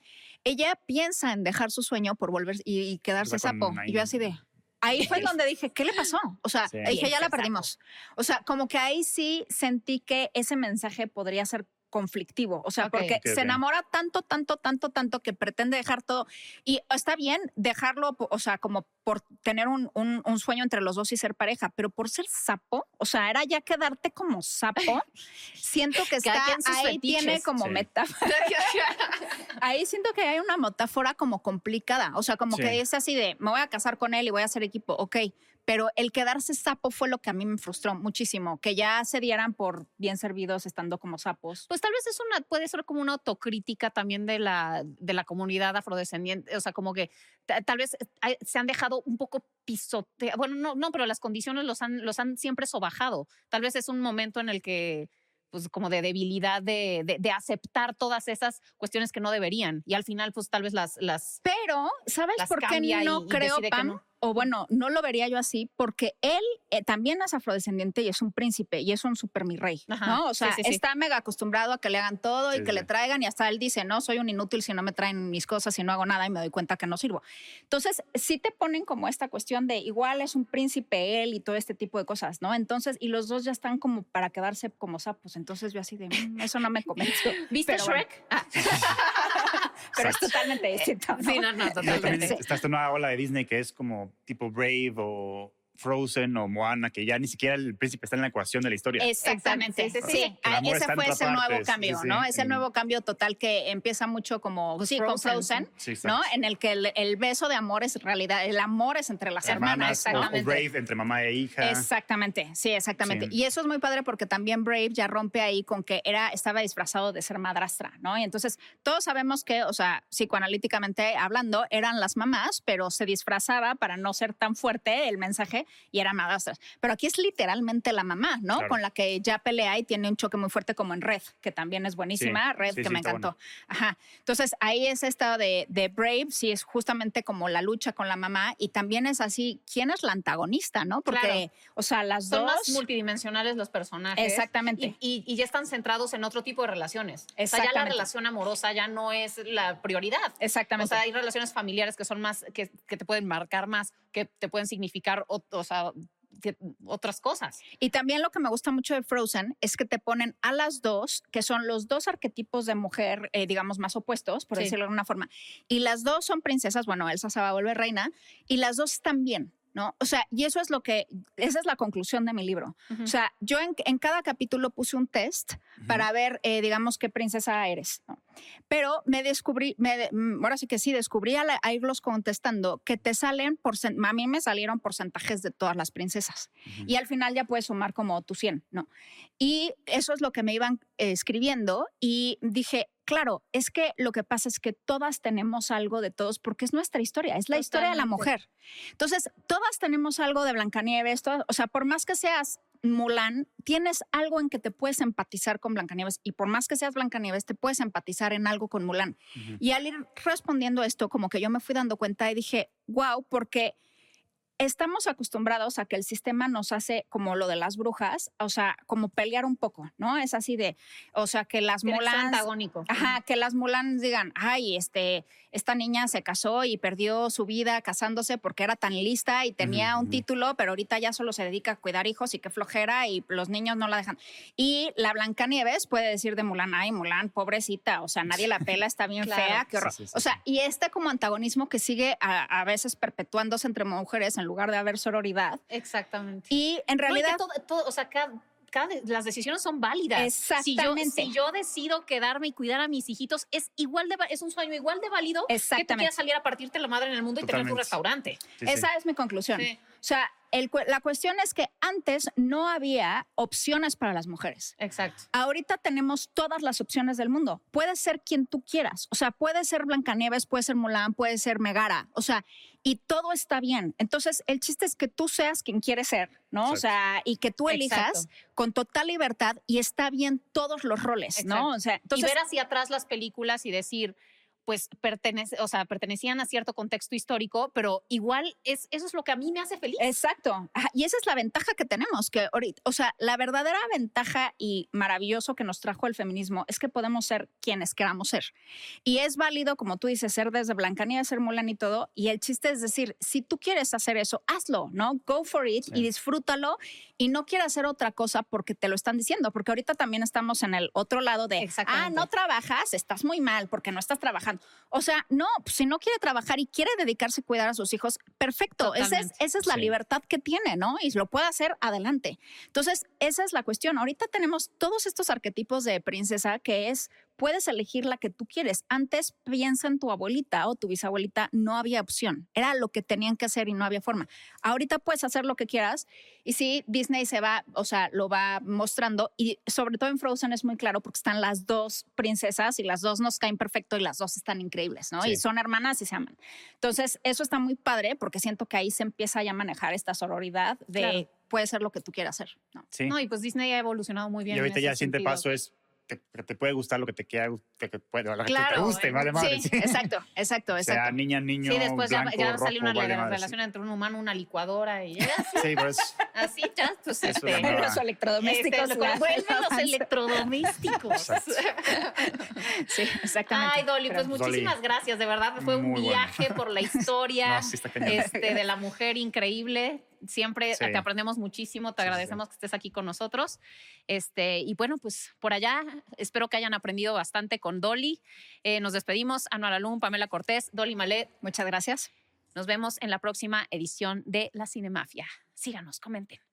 ella piensa en dejar su sueño por volver y, y quedarse sapo. Y yo así de... Ahí fue donde dije, ¿qué le pasó? O sea, Sí. dije, ya la perdimos. O sea, como que ahí sí sentí que ese mensaje podría ser conflictivo, o sea, porque se enamora tanto, tanto, tanto, tanto que pretende dejar todo y está bien dejarlo, o sea, como por tener un, un- un sueño entre los dos y ser pareja, pero por ser sapo, o sea, era ya quedarte como sapo, siento que está, ahí tiene fetiches. como Sí. metáfora, ahí siento que hay una metáfora como complicada, o sea, como Sí. que es así de, me voy a casar con él y voy a hacer equipo, ok, pero el quedarse sapo fue lo que a mí me frustró muchísimo, que ya se dieran por bien servidos estando como sapos. Pues tal vez es una, puede ser como una autocrítica también de la, de la comunidad afrodescendiente, o sea, como que ta- tal vez hay- se han dejado un poco pisotear, bueno, no, no, pero las condiciones los han, los han siempre sobajado. Tal vez es un momento en el que, pues como de debilidad, de, de, de aceptar todas esas cuestiones que no deberían. Y al final, pues tal vez las, las Pero, ¿sabes Las por qué no y creo, Pam? no. O bueno, no lo vería yo así, porque él eh, también es afrodescendiente y es un príncipe y es un super mi rey, Ajá, ¿no? O sí, sea, sí, sí. está mega acostumbrado a que le hagan todo y Sí, que sí. le traigan y hasta él dice, no, soy un inútil si no me traen mis cosas y no hago nada y me doy cuenta que no sirvo. Entonces, sí te ponen como esta cuestión de igual es un príncipe él y todo este tipo de cosas, ¿no? Entonces, y los dos ya están como para quedarse como sapos. Entonces yo así de, "Mm, eso no me convenció. ¿Viste Pero bueno, Shrek? Ah, pero es totalmente distinto. ¿no? sí, no, no, totalmente. está esta nueva ola de Disney que es como tipo Brave o Frozen o Moana, que ya ni siquiera el príncipe está en la ecuación de la historia. Exactamente. Sí, sí, sí. Ah, ese fue ese parte, nuevo cambio, sí, ¿no? Ese nuevo cambio total que empieza mucho como sí, con Frozen, Frozen, Sí, exacto. ¿no? En el que el, el beso de amor es realidad, el amor es entre las hermanas, Hermanas o- o, exactamente. Brave entre mamá e hija. Exactamente, sí, exactamente. Sí. Y eso es muy padre porque también Brave ya rompe ahí con que era, estaba disfrazado de ser madrastra, ¿no? Y entonces todos sabemos que, o sea, psicoanalíticamente hablando, eran las mamás, pero se disfrazaba para no ser tan fuerte el mensaje y era madrastras. Pero aquí es literalmente la mamá, ¿no? Claro. Con la que ya pelea y tiene un choque muy fuerte como en Red, que también es buenísima, Sí, Red, sí, que sí, me encantó. Ajá. Entonces ahí es esta de, de Brave, sí es justamente como la lucha con la mamá y también es así, ¿quién es la antagonista, no? Porque, Claro. o sea, las Son dos... más multidimensionales los personajes. Exactamente. Y, y- y ya están centrados en otro tipo de relaciones. O sea, ya la Exactamente. relación amorosa ya no es la prioridad. Exactamente. O sea, hay relaciones familiares que son más, que, que te pueden marcar más, que te pueden significar ot- o sea, que- otras cosas. Y también lo que me gusta mucho de Frozen es que te ponen a las dos, que son los dos arquetipos de mujer, eh, digamos, más opuestos, por Sí. decirlo de alguna forma. Y las dos son princesas, bueno, Elsa se va a volver reina, y las dos están bien, ¿no? O sea, y eso es lo que, esa es la conclusión de mi libro. O sea, yo en, en cada capítulo puse un test para ver, eh, digamos, qué princesa eres, ¿no? Pero me descubrí, me, mm, ahora sí que sí, descubrí al a irlos contestando que te salen, porcen- a mí me salieron porcentajes de todas las princesas. Y al final ya puedes sumar como tu 100, ¿no? Y eso es lo que me iban eh, escribiendo y dije, claro, es que lo que pasa es que todas tenemos algo de todos porque es nuestra historia, es la historia de la mujer. Entonces, todas tenemos algo de Blancanieves, todas, o sea, por más que seas Mulan, tienes algo en que te puedes empatizar con Blancanieves y por más que seas Blancanieves, te puedes empatizar en algo con Mulan. Y al ir respondiendo esto, como que yo me fui dando cuenta y dije, wow, porque estamos acostumbrados a que el sistema nos hace como lo de las brujas, o sea, como pelear un poco, ¿no? Es así de, o sea, que las Mulans... antagónico. Ajá, que las Mulans digan, ay, este, esta niña se casó y perdió su vida casándose porque era tan lista y tenía un título, pero ahorita ya solo se dedica a cuidar hijos y qué flojera y los niños no la dejan. Y la Blancanieves puede decir de Mulan, ay, Mulan, pobrecita, o sea, nadie la pela, está bien Claro. fea, qué horror. Sí, sí, sí, o sea, y este como antagonismo que sigue a, a veces perpetuándose entre mujeres en lugar de haber sororidad. Exactamente. Y en No, y que realidad... todo, todo- o sea, cada, las decisiones son válidas. Exactamente. Si yo, si yo decido quedarme y cuidar a mis hijitos, es igual de es un sueño igual de válido que tú Exactamente. quieras salir a partirte la madre en el mundo y tener tu Totalmente. restaurante. Sí, sí. Esa es mi conclusión. Sí. O sea, el la cuestión es que antes no había opciones para las mujeres. Exacto. Ahorita tenemos todas las opciones del mundo. Puedes ser quien tú quieras. O sea, puede ser Blancanieves, puede ser Mulan, puede ser Megara. O sea, y todo está bien. Entonces, el chiste es que tú seas quien quieres ser, ¿no? O sea, y que tú elijas Exacto. con total libertad y está bien todos los roles, ¿no? O sea, entonces, y ver hacia atrás las películas y decir, pues pertenece, o sea, pertenecían a cierto contexto histórico, pero igual es, eso es lo que a mí me hace feliz. Exacto. Y esa es la ventaja que tenemos, que ahorita, o sea, la verdadera ventaja y maravilloso que nos trajo el feminismo es que podemos ser quienes queramos ser. Y es válido, como tú dices, ser desde Blancanieves, ser Mulan y todo. Y el chiste es decir, si tú quieres hacer eso, hazlo, ¿no? Go for it Sí. y disfrútalo y no quieras hacer otra cosa porque te lo están diciendo, porque ahorita también estamos en el otro lado de, ah, no trabajas, estás muy mal porque no estás trabajando. O sea, no, pues, si no quiere trabajar y quiere dedicarse a cuidar a sus hijos, perfecto. Esa es, esa es la Sí. libertad que tiene, ¿no? Y lo puede hacer adelante. Entonces, esa es la cuestión. Ahorita tenemos todos estos arquetipos de princesa que es, puedes elegir la que tú quieres. Antes, piensa en tu abuelita o tu bisabuelita, no había opción. Era lo que tenían que hacer y no había forma. Ahorita puedes hacer lo que quieras y sí, Disney se va, o sea, lo va mostrando y sobre todo en Frozen es muy claro porque están las dos princesas y las dos nos caen perfecto y las dos están increíbles, ¿no? Sí. Y son hermanas y se aman. Entonces, eso está muy padre porque siento que ahí se empieza ya a manejar esta sororidad de Claro. puede ser lo que tú quieras hacer, ¿no? Sí. No, y pues Disney ha evolucionado muy bien. y en ahorita ese ya el siguiente sentido. paso es te, que te puede gustar lo que te quiera, que te, puede, lo que te guste, eh, vale madre. sí, Sí. exacto, exacto, Sea exacto. niña, niño, Sí, después ya- blanco, ya, rojo, salió una vale re- madre, relación entre un humano, una licuadora y ya, así, Sí, pues así ya, pues Eso este, es Los electrodomésticos. este, vuelven los electrodomésticos. Sí, exactamente. Ay, Dolly, pues Pero- muchísimas gracias, de verdad. Fue un bueno. viaje por la historia no, sí está cañón. este, de la mujer increíble. Siempre Sí. te aprendemos muchísimo, te Sí, sí, agradecemos que estés aquí con nosotros. Este, y bueno, pues por allá espero que hayan aprendido bastante con Dolly. Eh, nos despedimos. Anual Alum, Pamela Cortés, Dolly Malet. Muchas gracias. Nos vemos en la próxima edición de La Cinemafia. Síganos, comenten.